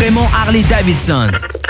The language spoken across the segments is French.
Raymond Harley Davidson.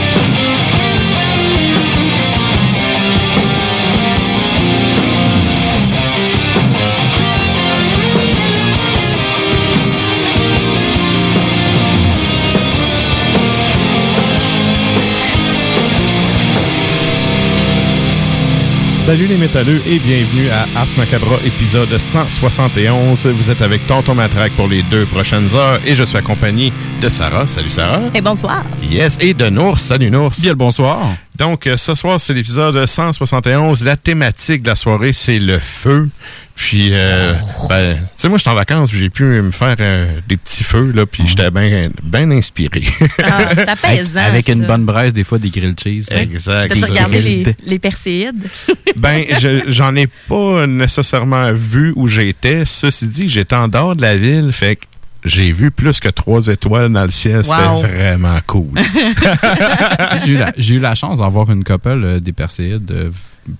Salut les métalleux et bienvenue à Ars Macabra épisode 171. Vous êtes avec Tonton Matraque pour les deux prochaines heures et je suis accompagné de Sarah. Salut Sarah. Et bonsoir. Yes. Et de Nours. Salut Nours. Bien le bonsoir. Donc euh, ce soir c'est l'épisode 171. La thématique de la soirée c'est le feu. Puis, euh, ben, tu sais, moi, j'étais en vacances, j'ai pu me faire euh, des petits feux, là, puis j'étais bien ben inspiré. Ah, c'est apaisant. Avec ça. une bonne braise, des fois, des grilled cheese. là. exact. T'as regardé les, les perséides? Ben, je- j'en ai pas nécessairement vu où j'étais. Ceci dit, j'étais en dehors de la ville, fait que j'ai vu plus que trois étoiles dans le ciel. Wow. C'était vraiment cool. J'ai eu, la- j'ai eu la chance d'avoir une couple euh, des Perséides euh,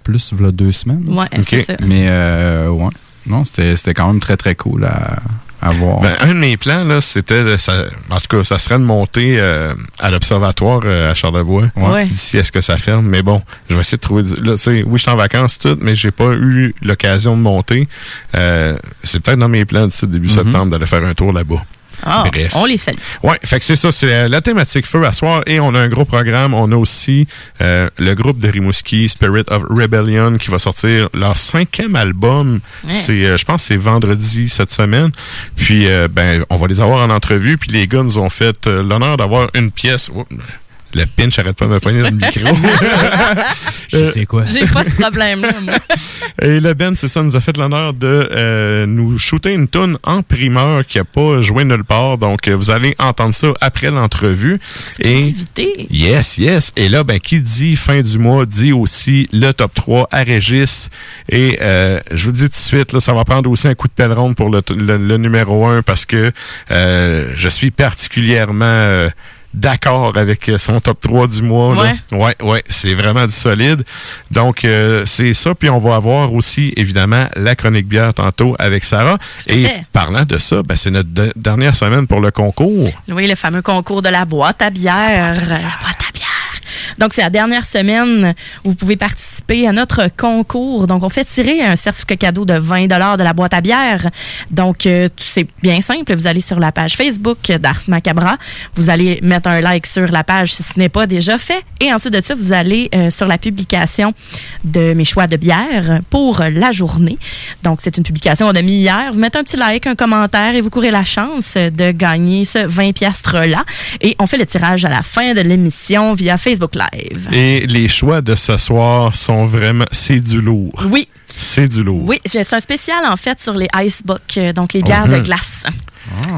plus v'là deux semaines. Ouais, c'est ça. Mais, euh, ouais. Non, c'était c'était quand même très, très cool à, à voir. Ben, un de mes plans, là, c'était, de- ça- en tout cas, ça serait de monter euh, à l'observatoire euh, à Charlevoix. Ouais. D'ici à ce que ça ferme. Mais bon, je vais essayer de trouver. du- Là, tu sais, oui, je suis en vacances tout, mais j'ai pas eu l'occasion de monter. Euh, c'est peut-être dans mes plans d'ici début septembre d'aller faire un tour là-bas. Ah, Bref. on les salue. Ouais, fait que c'est ça, c'est la, la thématique feu à soir et on a un gros programme. On a aussi euh, le groupe de Rimouski, Spirit of Rebellion, qui va sortir leur cinquième album. Ouais. C'est, euh, je pense, que c'est vendredi cette semaine. Puis, euh, ben, on va les avoir en entrevue. Puis les gars nous ont fait euh, l'honneur d'avoir une pièce. Le pinch arrête pas de me poigner dans le micro. Je sais quoi. J'ai pas ce problème-là, moi. Et le Ben, c'est ça, nous a fait l'honneur de euh, nous shooter une toune en primeur qui a pas joué nulle part. Donc, euh, vous allez entendre ça après l'entrevue. Et yes, yes. Et là, ben, qui dit fin du mois dit aussi le top 3 à Régis. Et euh, je vous dis tout de suite, là, ça va prendre aussi un coup de pèleron pour le, le- le numéro 1 parce que euh, je suis particulièrement... D'accord avec euh, son top 3 du mois. là. Ouais, ouais, c'est vraiment du solide. Donc, euh, c'est ça. Puis, on va avoir aussi, évidemment, la chronique bière tantôt avec Sarah. Et fait. parlant de ça, ben, c'est notre de- dernière semaine pour le concours. Oui, le fameux concours de la boîte à bière. La boîte à bière. Donc, c'est la dernière semaine où vous pouvez participer participer à notre concours. Donc, on fait tirer un certificat cadeau de 20 de la boîte à bière. Donc, euh, c'est bien simple. Vous allez sur la page Facebook d'Ars Macabra. Vous allez mettre un like sur la page si ce n'est pas déjà fait. Et ensuite de ça, vous allez euh, sur la publication de mes choix de bière pour la journée. Donc, c'est une publication qu'on a mis hier. Vous mettez un petit like, un commentaire et vous courez la chance de gagner ce 20 piastres-là. Et on fait le tirage à la fin de l'émission via Facebook Live. Et les choix de ce soir sont vraiment... C'est du lourd. Oui. C'est du lourd. Oui, c'est un spécial en fait sur les Icebook, euh, donc les bières de Mhm.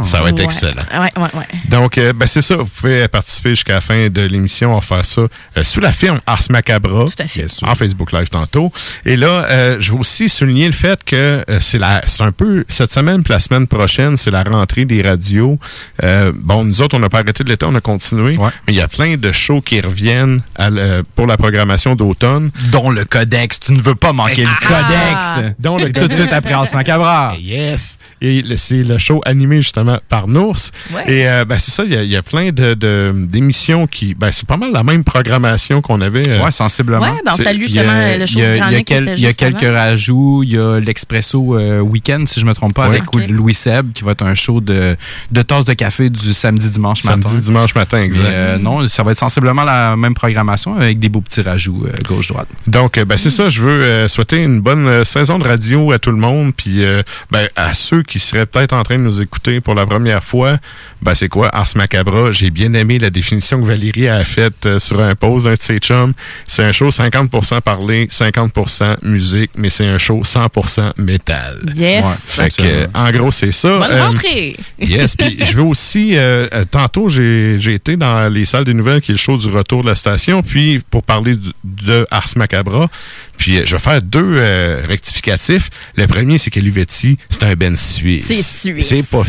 Ça va être Ouais. excellent. Ouais, ouais, ouais. Donc, euh, ben, c'est ça. Vous pouvez participer jusqu'à la fin de l'émission. On va faire ça euh, sous la firme Ars Macabra. Tout à fait. En Facebook Live tantôt. Et là, euh, je veux aussi souligner le fait que euh, c'est la, c'est un peu cette semaine puis la semaine prochaine, c'est la rentrée des radios. Euh, bon, nous autres, on n'a pas arrêté de l'été, on a continué. Mais il y a plein de shows qui reviennent à pour la programmation d'automne. Dont le Codex. Tu ne veux pas manquer le Codex. Dont le Tout de suite après Ars Macabra. Yes. Et le- c'est le show animé justement par Nours. Ouais. Et euh, ben, c'est ça, il y a- il y, a plein de, de- d'émissions qui. Ben, c'est pas mal la même programmation qu'on avait. euh, Ouais, sensiblement. Ouais, ben, on salue Il y a- justement le show il y a- y a quel- y quelques avant. rajouts. Il y a l'Expresso euh, Weekend, si je me trompe pas, Ouais. avec. Louis Seb, qui va être un show de, de tasses de café du samedi, dimanche matin. Samedi, dimanche matin, exact. Mais, euh, non, ça va être sensiblement la même programmation avec des beaux petits rajouts euh, gauche-droite. Donc, euh, ben, c'est ça. Je veux euh, souhaiter une bonne euh, saison de radio à tout le monde. Puis, euh, ben, à ceux qui seraient peut-être en train de nous écouter pour la première fois, ben, c'est quoi Ars Macabra? J'ai bien aimé la définition que Valérie a faite euh, sur un post d'un de ses chums. C'est un show 50% parlé, 50% musique, mais c'est un show 100% métal. Yes. Fait que, en gros, c'est ça. Bonne Euh, rentrée. Yes, puis je veux aussi, euh, euh, tantôt, j'ai été dans les salles des nouvelles, qui est le show du retour de la station, puis pour parler du- de Ars Macabra, puis euh, je vais faire deux rectificatifs. Le premier, c'est que Luvetti, c'est un Ben suisse. C'est suisse. C'est pas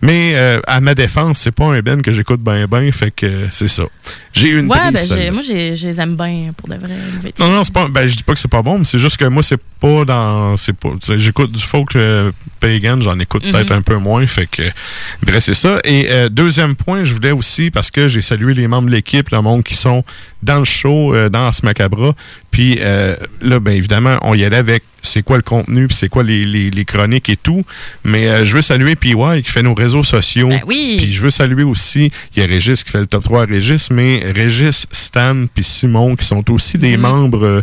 Mais euh, à ma défense, c'est pas un Ben que j'écoute ben ben, fait que c'est ça. J'ai une Ouais, prise ben, j'ai- moi, j'ai- je les aime bien pour de vrai. Non, non, c'est pas. Ben, je dis pas que c'est pas bon, mais c'est juste que moi, c'est pas dans. C'est pas. J'écoute du folk euh, pagan, j'en écoute Mhm. peut-être un peu moins. Fait que. Bref, c'est ça. Et euh, deuxième point, je voulais aussi, parce que j'ai salué les membres de l'équipe, le monde qui sont dans le show, euh, dans Ars Macabra. Puis là, ben évidemment, on y allait avec c'est quoi le contenu, puis c'est quoi les, les, les chroniques et tout. Mais euh, je veux saluer PY qui fait nos réseaux sociaux. Ben oui. Puis je veux saluer aussi, il y a Régis qui fait le top 3 à Régis, mais Régis, Stan puis Simon qui sont aussi des Mhm. membres. euh,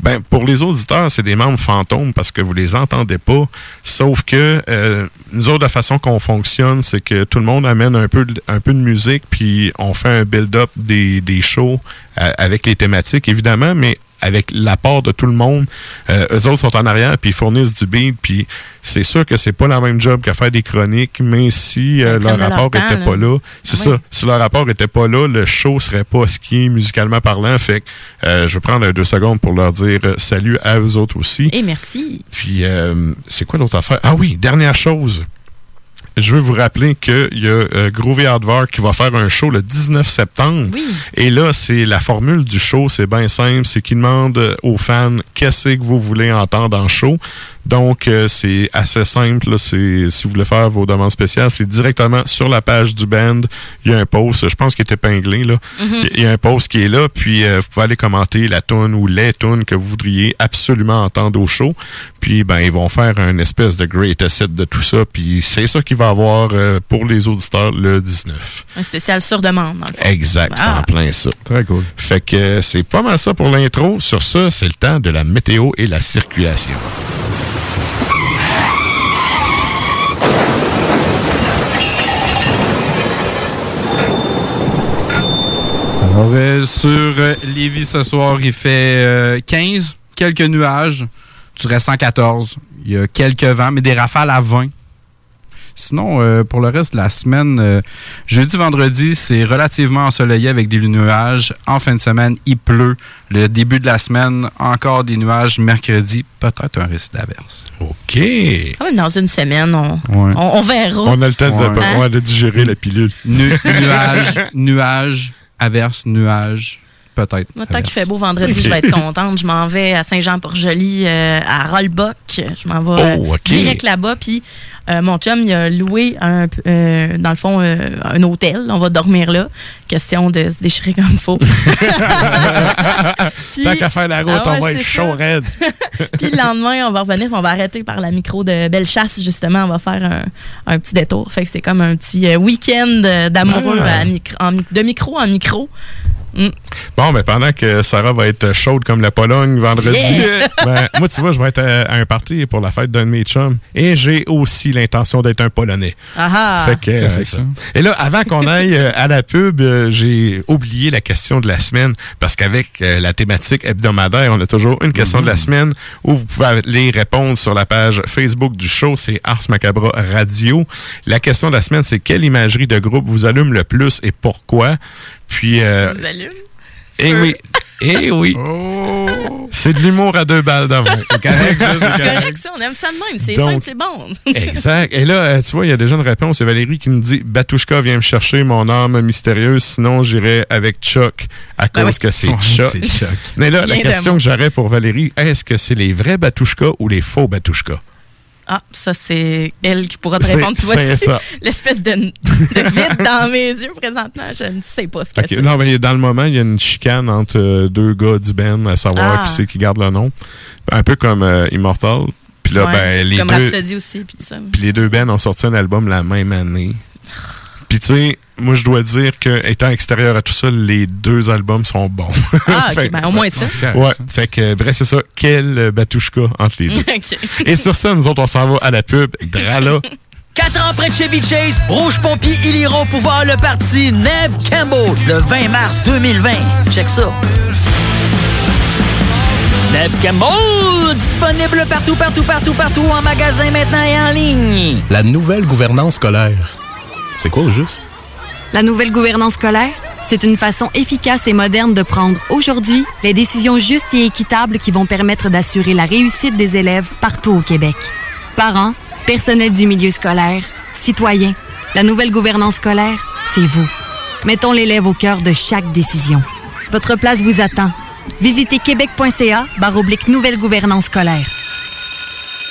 ben, pour les auditeurs, c'est des membres fantômes parce que vous les entendez pas. Sauf que euh, nous autres, la façon qu'on fonctionne, c'est que tout le monde amène un peu de, un peu de musique, puis on fait un build-up des, des shows euh, avec les thématiques, évidemment, mais avec l'apport de tout le monde. Euh, eux autres sont en arrière, puis ils fournissent du beat, puis c'est sûr que c'est pas la même job qu'à faire des chroniques, mais si euh, leur rapport temps, était là. pas là, c'est ça. Si leur rapport était pas là, le show serait pas ce qui est musicalement parlant. Fait que euh, je vais prendre deux secondes pour leur dire salut à eux autres aussi. Et merci. Puis, euh, c'est quoi l'autre affaire? Ah oui, dernière chose. Je veux vous rappeler qu'il y a euh, Groovy Hardware qui va faire un show le 19 septembre. Oui. Et là, c'est la formule du show, c'est bien simple. C'est qu'ils demandent aux fans qu'est-ce que vous voulez entendre en show. Donc, euh, c'est assez simple. là. C'est, si vous voulez faire vos demandes spéciales, c'est directement sur la page du band. Il y a un post, je pense qu'il est épinglé. Là. Mhm. Il y a un post qui est là, puis euh, vous pouvez aller commenter la tune ou les tunes que vous voudriez absolument entendre au show. Puis, ben, ils vont faire un espèce de great asset de tout ça. Puis, c'est ça qu'il va avoir euh, pour les auditeurs le 19. Un spécial sur demande, dans le fond. Exact, c'est Ah. en plein ça. Très cool. Fait que euh, c'est pas mal ça pour l'intro. Sur ça, c'est le temps de la météo et la circulation. Euh, sur euh, Lévis ce soir, il fait euh, 15, quelques nuages. Tu restes 114. Il y a quelques vents, mais des rafales à 20. Sinon, euh, pour le reste de la semaine, euh, jeudi, vendredi, c'est relativement ensoleillé avec des nuages. En fin de semaine, il pleut. Le début de la semaine, encore des nuages. Mercredi, peut-être un risque d'averse. OK. Dans une semaine, on, Ouais. on, on verra. On a le temps de, Ouais. ouais, de digérer la pilule. Nu- nuages, nuages, averse, nuages. Peut-être. Moi, tant qu'il fait beau vendredi, je vais être contente. Je m'en vais à Saint-Jean-Port-Joli, euh, à Rollbuck. Je m'en vais euh, Oh, ok. direct là-bas. Puis euh, mon chum, il a loué, un, euh, dans le fond, euh, un hôtel. On va dormir là. Question de se déchirer comme il faut. Puis- Tant qu'à faire la route, Ah ouais, on va être chaud raide. Puis le lendemain, on va revenir, on va arrêter par la micro de Bellechasse, justement. On va faire un, un petit détour. Fait que c'est comme un petit euh, week-end euh, d'amoureux Ah. mi- de micro en micro. Mm. Bon, mais pendant que Sarah va être chaude comme la Pologne vendredi, Yeah! ben, moi, tu vois, je vais être à, à un party pour la fête d'un de mes chums. Et j'ai aussi l'intention d'être un Polonais. Ah ah! Fait que, euh, c'est ça. ça. Et là, avant qu'on aille euh, à la pub, euh, j'ai oublié la question de la semaine parce qu'avec euh, la thématique hebdomadaire, on a toujours une question de la semaine où vous pouvez aller répondre sur la page Facebook du show, c'est Ars Macabra Radio. La question de la semaine, c'est quelle imagerie de groupe vous allume le plus et pourquoi? Puis, euh, eh oui, eh oui, c'est de l'humour à deux balles d'avant. C'est correct, ça, c'est C'est correct. correct, ça, on aime ça de même. C'est simple, c'est bon. Exact. Et là, euh, tu vois, il y a déjà une réponse. A Valérie qui nous dit Batushka vient me chercher mon âme mystérieuse, sinon j'irai avec Chuck à cause Ben oui. que c'est Chuck. c'est Chuck. Mais là, la question que j'aurais pour Valérie, est-ce que c'est les vrais Batushka ou les faux Batushka? Ah, ça, c'est elle qui pourra te répondre. Tu vois, l'espèce de, de vide dans mes yeux présentement. Je ne sais pas ce que Ok, c'est. Non, mais dans le moment, il y a une chicane entre euh, deux gars du Ben à savoir Ah. qui c'est qui garde le nom. Un peu comme euh, Immortal. Puis là, Ouais, ben, les Comme deux. Rhapsody aussi, puis tout ça. Puis les deux bands ont sorti un album la même année. Puis tu sais, moi je dois dire que étant extérieur à tout ça, les deux albums sont bons. Ah, Fait- ok, ben au moins ça. Ouais, ça. fait que bref, c'est ça. Quel batouchka entre les deux. Ok. Et sur ça, nous autres, on s'en va à la pub. Drala. Quatre ans près de Chevy Chase, Rouge Pompier, ils iront pouvoir le parti Neve Campbell le 20 mars 2020. Check ça. Neve Campbell, disponible partout, partout, partout, partout, en magasin maintenant et en ligne. La nouvelle gouvernance scolaire. C'est quoi au juste? La nouvelle gouvernance scolaire, c'est une façon efficace et moderne de prendre aujourd'hui les décisions justes et équitables qui vont permettre d'assurer la réussite des élèves partout au Québec. Parents, personnel du milieu scolaire, citoyens, la nouvelle gouvernance scolaire, c'est vous. Mettons l'élève au cœur de chaque décision. Votre place vous attend. Visitez québec.ca barre nouvelle gouvernance scolaire.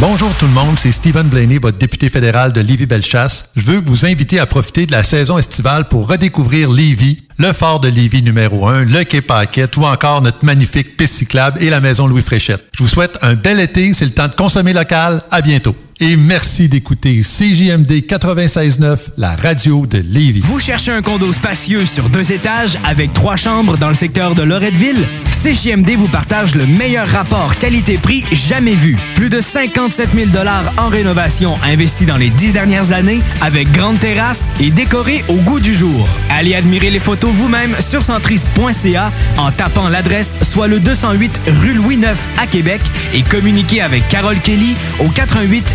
Bonjour tout le monde, c'est Stephen Blaney, votre député fédéral de Lévis-Bellechasse. Je veux vous inviter à profiter de la saison estivale pour redécouvrir Lévis, le fort de Lévis numéro 1, le quai Paquette ou encore notre magnifique piste cyclable et la maison Louis Fréchette. Je vous souhaite un bel été, c'est le temps de consommer local. À bientôt. Et merci d'écouter CJMD 96.9, la radio de Lévis. Vous cherchez un condo spacieux sur deux étages avec trois chambres dans le secteur de Loretteville? CJMD vous partage le meilleur rapport qualité-prix jamais vu. Plus de 57 000 en rénovation investis dans les dix dernières années avec grande terrasse et décoré au goût du jour. Allez admirer les photos vous-même sur centriste.ca en tapant l'adresse soit le 208 rue Louis IX à Québec et communiquez avec Carole Kelly au 88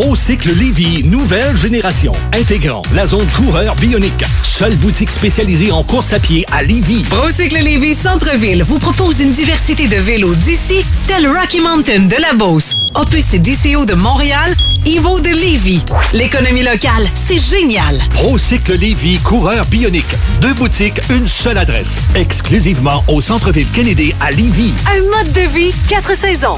ProCycle Lévy, nouvelle génération, intégrant la zone coureur bionique. Seule boutique spécialisée en course à pied à Lévy. Procycle Lévis Centre-Ville vous propose une diversité de vélos d'ici, tel Rocky Mountain de la Beauce, Opus et DCO de Montréal, Evo de Lévis. L'économie locale, c'est génial. ProCycle Lévy, coureur bionique. Deux boutiques, une seule adresse. Exclusivement au centre-ville Kennedy à Lévy. Un mode de vie, quatre saisons.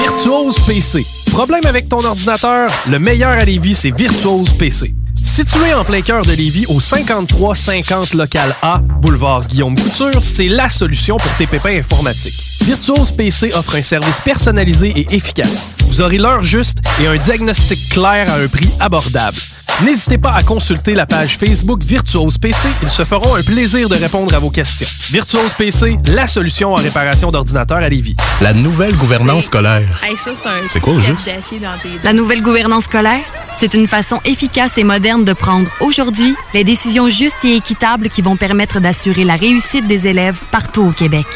Virtuose PC. Problème avec ton ordinateur? Le meilleur à Lévis, c'est Virtuose PC. Situé en plein cœur de Lévis, au 5350 local A, boulevard Guillaume Couture, c'est la solution pour tes pépins informatiques. Virtuose PC offre un service personnalisé et efficace. Vous aurez l'heure juste et un diagnostic clair à un prix abordable. N'hésitez pas à consulter la page Facebook Virtuose PC. Ils se feront un plaisir de répondre à vos questions. Virtuose PC, la solution en réparation d'ordinateurs à Lévis. La nouvelle gouvernance scolaire. C'est quoi au juste? La nouvelle gouvernance scolaire, c'est une façon efficace et moderne de prendre aujourd'hui les décisions justes et équitables qui vont permettre d'assurer la réussite des élèves partout au Québec.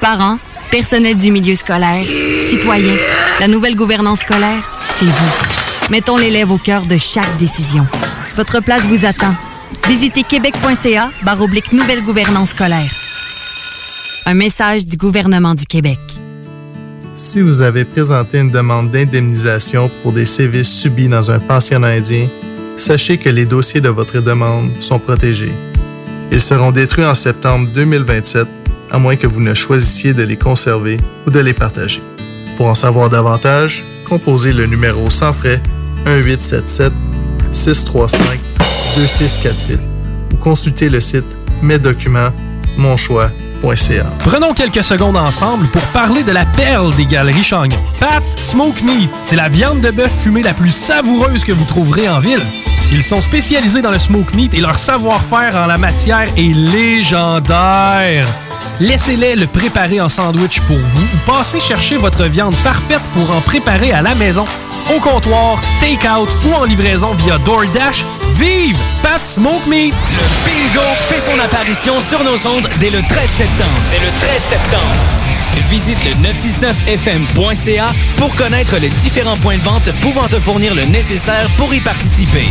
Parents, personnel du milieu scolaire, citoyens, la nouvelle gouvernance scolaire, c'est vous. Mettons l'élève au cœur de chaque décision. Votre place vous attend. Visitez québec.ca oblique nouvelle gouvernance scolaire. Un message du gouvernement du Québec. Si vous avez présenté une demande d'indemnisation pour des sévices subis dans un pensionnat indien, sachez que les dossiers de votre demande sont protégés. Ils seront détruits en septembre 2027, à moins que vous ne choisissiez de les conserver ou de les partager. Pour en savoir davantage, composez le numéro sans frais 1877 635 2648 ou consultez le site mes documents monchoix.ca. Prenons quelques secondes ensemble pour parler de la perle des galeries Chagnon. Pat Smoke Meat, c'est la viande de bœuf fumée la plus savoureuse que vous trouverez en ville. Ils sont spécialisés dans le smoke meat et leur savoir-faire en la matière est légendaire. Laissez-les le préparer en sandwich pour vous ou passez chercher votre viande parfaite pour en préparer à la maison, au comptoir, take-out ou en livraison via DoorDash. Vive Pat Smoke Meat! Le bingo fait son apparition sur nos ondes dès le 13 septembre. Dès le 13 septembre. Visite le 969fm.ca pour connaître les différents points de vente pouvant te fournir le nécessaire pour y participer.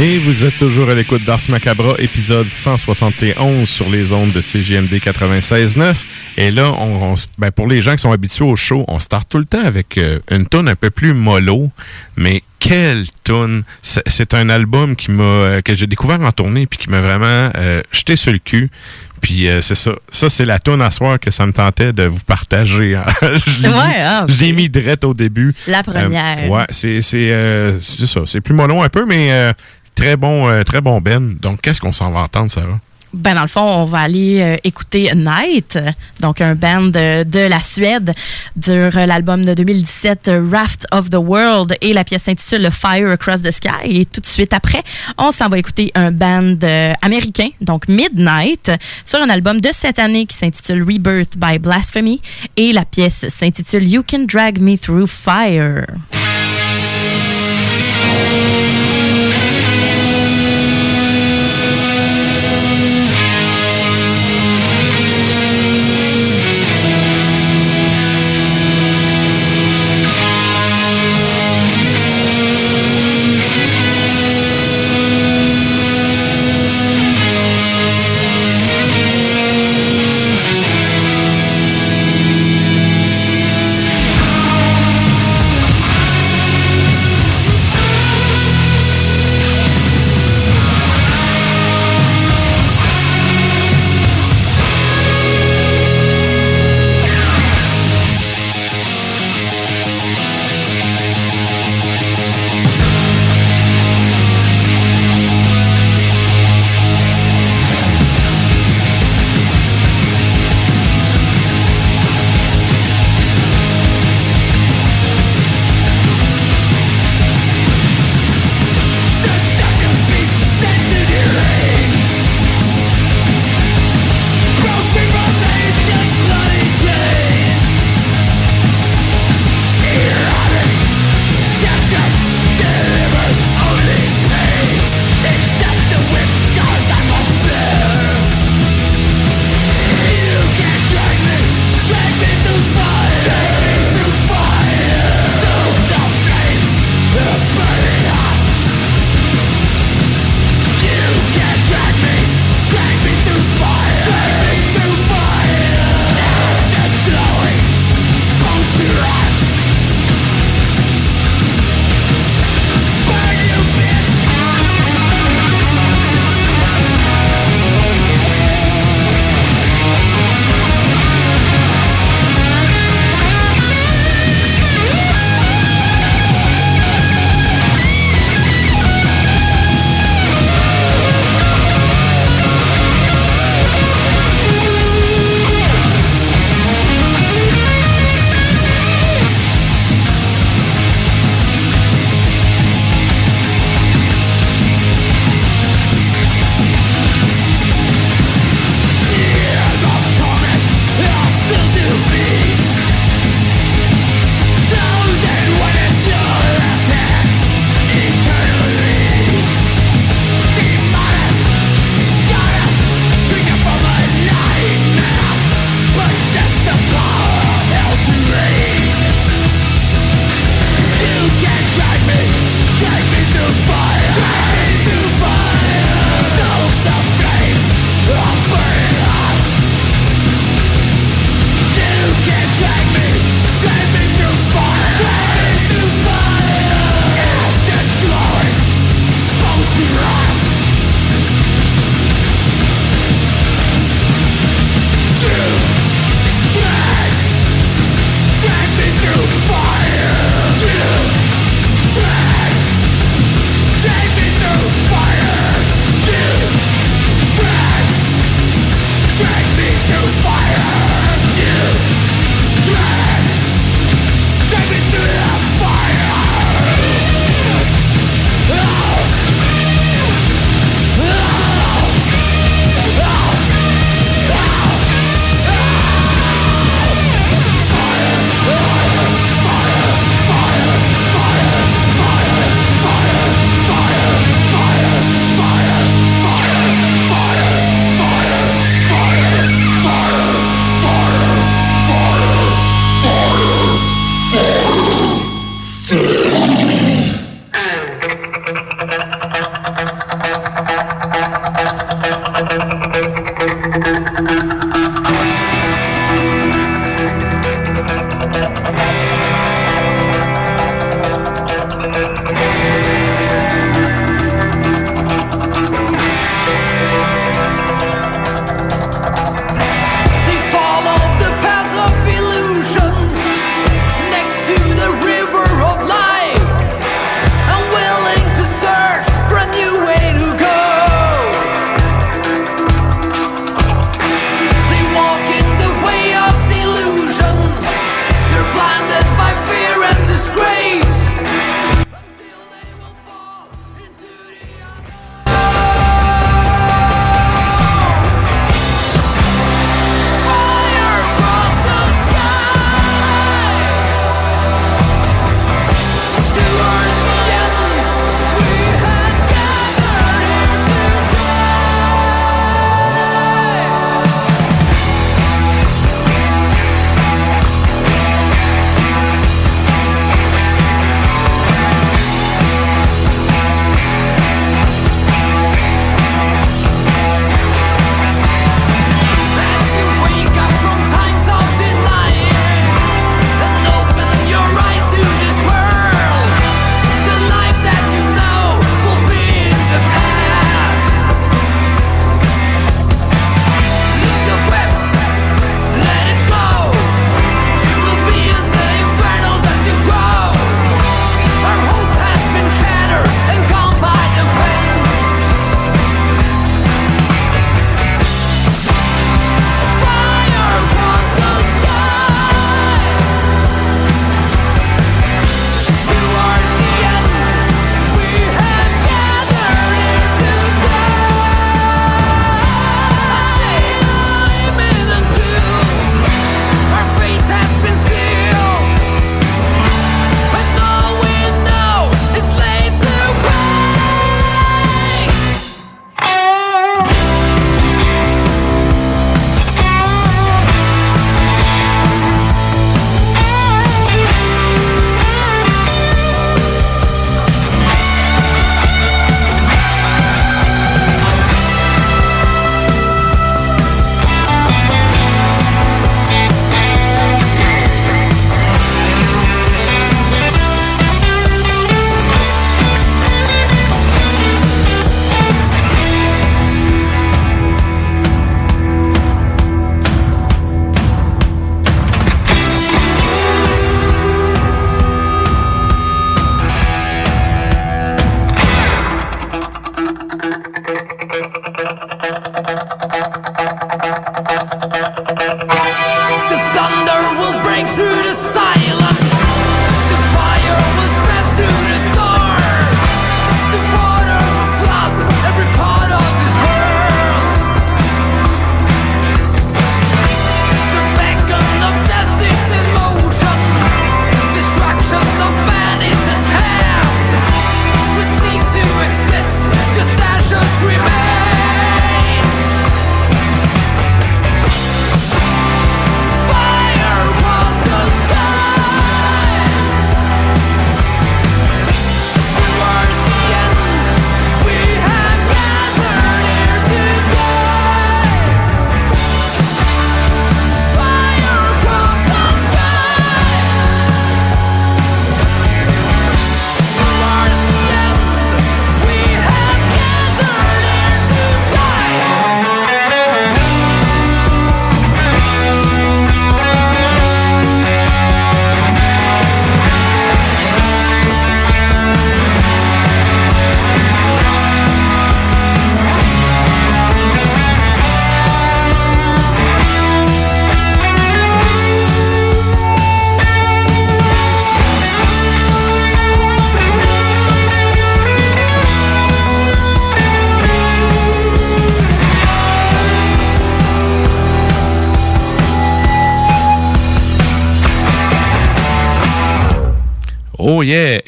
Et vous êtes toujours à l'écoute d'Ars Macabra, épisode 171 sur les ondes de CGMD 96.9. Et là, on, on ben pour les gens qui sont habitués au show, on start tout le temps avec euh, une tune un peu plus mollo. Mais quelle tune! C'est un album qui m'a euh, que j'ai découvert en tournée puis qui m'a vraiment euh, jeté sur le cul. Puis euh, c'est ça. Ça, c'est la tune à soir que ça me tentait de vous partager. je l'ai Ouais, mis, ah, je l'ai mis direct au début. La première. Euh, ouais, c'est c'est euh, c'est ça. C'est plus mollo un peu, mais euh, très bon euh, très bon Ben. Donc qu'est-ce qu'on s'en va entendre, Sarah? Ben, dans le fond, on va aller euh, écouter Night, donc un band de, la Suède, sur l'album de 2017 euh, Raft of the World, et la pièce s'intitule Fire Across the Sky. Et tout de suite après, on s'en va écouter un band euh, américain, donc Midnight, sur un album de cette année qui s'intitule Rebirth by Blasphemy, et la pièce s'intitule You Can Drag Me Through Fire.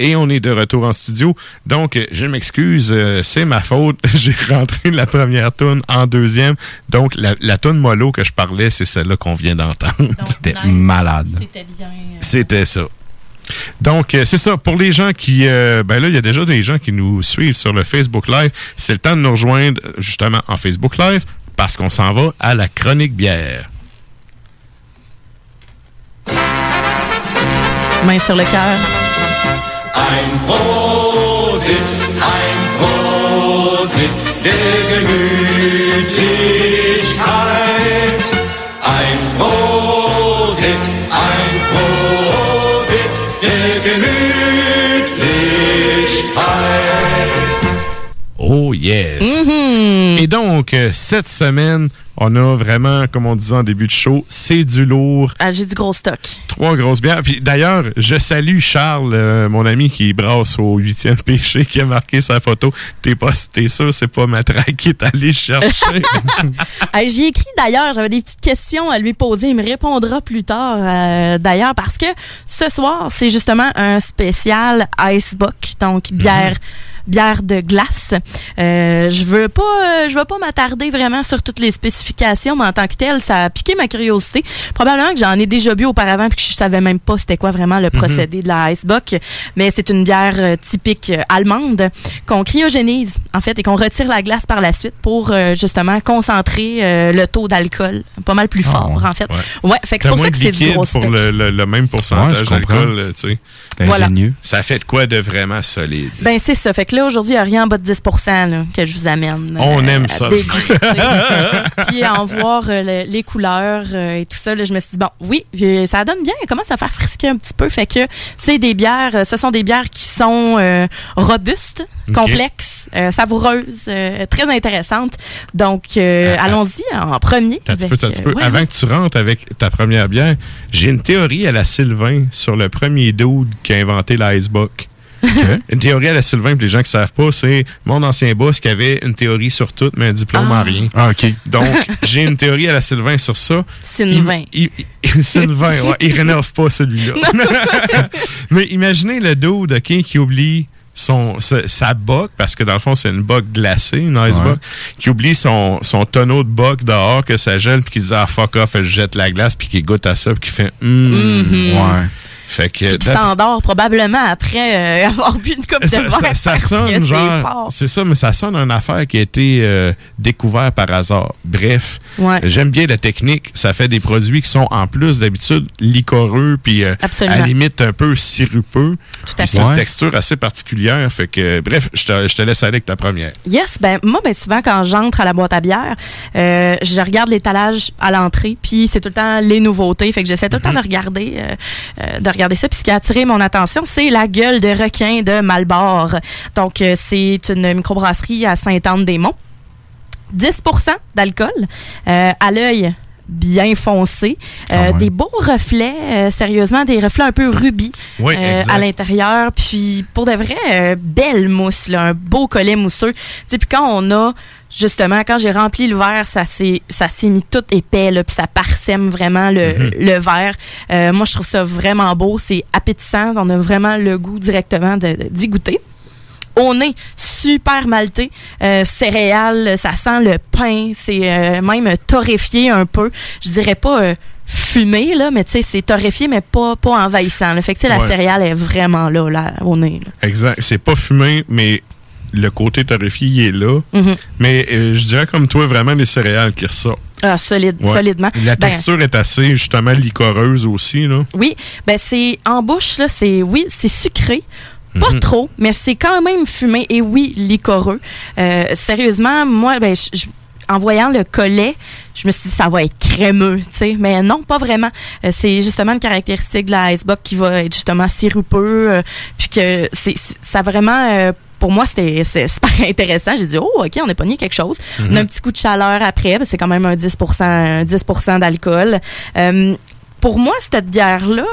Et on est de retour en studio. Donc, euh, je m'excuse, euh, c'est ma faute. J'ai rentré la première toune en deuxième. Donc, la, la toune mollo que je parlais, c'est celle-là qu'on vient d'entendre. C'était malade. C'était bien. C'était ça. Donc, euh, c'est ça. Pour les gens qui... euh, ben là, il y a déjà des gens qui nous suivent sur le Facebook Live. C'est le temps de nous rejoindre euh, justement en Facebook Live parce qu'on s'en va à la chronique bière. Main sur le cœur. Ein Prosit, ein Prosit der Gemütlichkeit. Ein Prosit, ein Prosit der Gemütlichkeit. Oh yes! Mhm. Et donc, euh, cette semaine, on a vraiment, comme on disait en début de show, c'est du lourd. Ah, J'ai du gros stock. Trois grosses bières. Puis d'ailleurs, je salue Charles, euh, mon ami qui brasse au huitième péché, qui a marqué sa photo. T'es pas, t'es sûr, c'est pas ma traque qui est allé chercher. Hey, J'y ai écrit d'ailleurs, j'avais des petites questions à lui poser. Il me répondra plus tard euh, d'ailleurs parce que ce soir, c'est justement un spécial Icebox, donc bière. Bière de glace. Euh, je veux pas, euh, je veux pas m'attarder vraiment sur toutes les spécifications, mais en tant que tel, ça a piqué ma curiosité. Probablement que j'en ai déjà bu auparavant puis que je savais même pas c'était quoi vraiment le procédé de la Icebox, mais c'est une bière euh, typique euh, allemande qu'on cryogénise en fait et qu'on retire la glace par la suite pour euh, justement concentrer euh, le taux d'alcool pas mal plus fort en fait. Ouais, fait que c'est pour ça que c'est du gros pour le, le- le même Ouais, pourcentage je comprends. d'alcool, tu sais. Voilà. Ingénieux. Ça fait de quoi de vraiment solide? Ben c'est ça. Fait que là aujourd'hui, il n'y a rien en bas de 10 là, que je vous amène. On euh, aime à ça. déguster. Puis à en voir euh, le- les couleurs euh, et tout ça, là, je me suis dit bon, oui, ça donne bien. Elle commence à faire frisquer un petit peu. Fait que c'est des bières. Ce sont des bières qui sont euh, robustes, complexes, euh, savoureuses, euh, très intéressantes. Donc euh, allons-y en premier. T'as un petit peu, avec, t'as un petit peu. ouais, Avant ouais. que tu rentres avec ta première bière, j'ai une théorie à la Sylvain sur le premier dude qui a inventé Une théorie à la Sylvain, pour les gens qui ne savent pas, c'est mon ancien boss qui avait une théorie sur tout, mais un diplôme en Ah. rien. Ah, OK. Donc, j'ai une théorie à la Sylvain sur ça. Sylvain. Il, il- Sylvain, ouais, il rénove pas celui-là. mais imaginez le dude, OK, qui oublie son, sa, sa boc, parce que dans le fond, c'est une boc glacée, une ice Ouais. boc, qui oublie son, son tonneau de boc dehors, que ça gèle, puis qui dit, ah, fuck off, je jette la glace, puis qui goûte à ça, puis qui fait, hum. Mhm. Ouais. Fait que. Qui s'endort probablement après euh, avoir bu une coupe de verre. ça- ça sonne genre. fort. C'est ça, mais ça sonne une affaire qui a été euh, découvert par hasard. Bref, Ouais. j'aime bien la technique. Ça fait des produits qui sont en plus d'habitude liquoreux, puis euh, à la limite un peu sirupeux. Tout à fait. C'est une Ouais. texture assez particulière. Fait que, bref, je te, je te laisse aller avec ta première. Yes, ben moi, ben souvent quand j'entre à la boîte à bière, euh, je regarde l'étalage à l'entrée, puis c'est tout le temps les nouveautés. Fait que j'essaie tout le temps de regarder, de regarder ça. Puis ce qui a attiré mon attention, c'est la gueule de requin de Malbord. Donc euh, c'est une microbrasserie à Sainte-Anne-des-Monts. 10% d'alcool. Euh, à l'œil, bien foncé. Euh, Ah ouais. Des beaux reflets, euh, sérieusement, des reflets un peu rubis Oui, euh, à l'intérieur. Puis pour de vrai, euh, belle mousse, là, un beau collet mousseux. Puis quand on a, justement, quand j'ai rempli le verre, ça s'est ça s'est mis tout épais, là, puis ça parsème vraiment le, Mhm. le verre. Euh, moi, je trouve ça vraiment beau. C'est appétissant. On a vraiment le goût directement d'y goûter. Au nez, super malté, euh, céréales, ça sent le pain, c'est euh, même torréfié un peu. Je dirais pas euh, fumé, là, mais tu sais, c'est torréfié, mais pas, pas envahissant. là. Fait que tu sais, la céréale est vraiment là, là au nez. là. Exact. C'est pas fumé, mais le côté torréfié, il est là. Mhm. Mais euh, je dirais comme toi, vraiment les céréales qui ressortent. Ah, solide, Ouais. solidement. La Ben, texture est assez, justement, licoreuse aussi. Là. Oui, ben c'est en bouche là, c'est oui, c'est sucré. Pas Mhm. trop, mais c'est quand même fumé et oui, licoreux. Euh, sérieusement, moi, ben, je- en voyant le collet, je me suis dit ça va être crémeux, tu sais, mais non, pas vraiment. Euh, c'est justement une caractéristique de la Icebox qui va être justement sirupeux, euh, puis que c'est ça vraiment. pour moi, c'était super intéressant. J'ai dit, oh, OK, on a pogné quelque chose. On a un petit coup de chaleur après. C'est quand même un 10 un 10 d'alcool. Euh, pour moi, cette bière-là,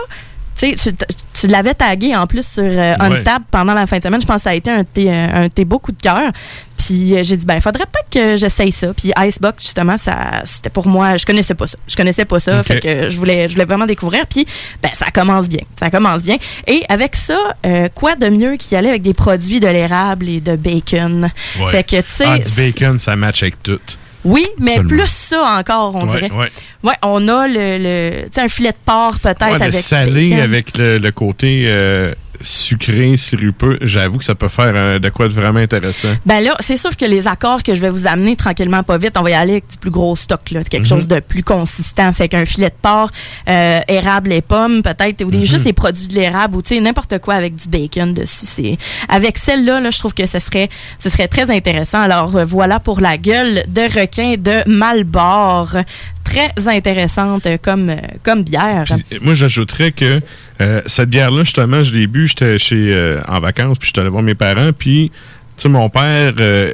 tu sais, tu, l'avais tagué en plus sur euh, Ouais. Untap pendant la fin de semaine. Je pense que ça a été un de tes, euh, tes beaux coups de cœur. Puis euh, j'ai dit, ben, faudrait peut-être que j'essaye ça. Puis Icebox, justement, ça, c'était pour moi, je connaissais pas ça. Je connaissais pas ça. Fait que je voulais, je voulais vraiment découvrir. Puis, ben, ça commence bien. Ça commence bien. Et avec ça, euh, quoi de mieux qu'y aller avec des produits de l'érable et de bacon? Ouais. Fait que, tu sais. Ah, du bacon, ça match avec tout. Oui, mais plus ça encore, on Ouais, dirait. ouais. Ouais, on a le, le tu sais, un filet de porc peut-être Ouais, avec salé bacon. avec le, le côté euh, sucré, sirupeux, j'avoue que ça peut faire euh, de quoi de vraiment intéressant. Ben là, c'est sûr que les accords que je vais vous amener tranquillement, pas vite, on va y aller avec du plus gros stock, là, quelque Mhm. chose de plus consistant. Fait qu'un filet de porc, euh, érable et pommes, peut-être, ou des, Mhm. juste les produits de l'érable, ou tu sais, n'importe quoi avec du bacon dessus. Avec celle-là, là, je trouve que ce serait, ce serait très intéressant. Alors euh, voilà pour la gueule de requin de Malbord, très intéressante comme, comme bière. Puis, moi, j'ajouterais que euh, cette bière-là, justement, je l'ai bu, j'étais chez euh, en vacances, puis j'étais allé voir mes parents, puis, tu sais, mon père, euh,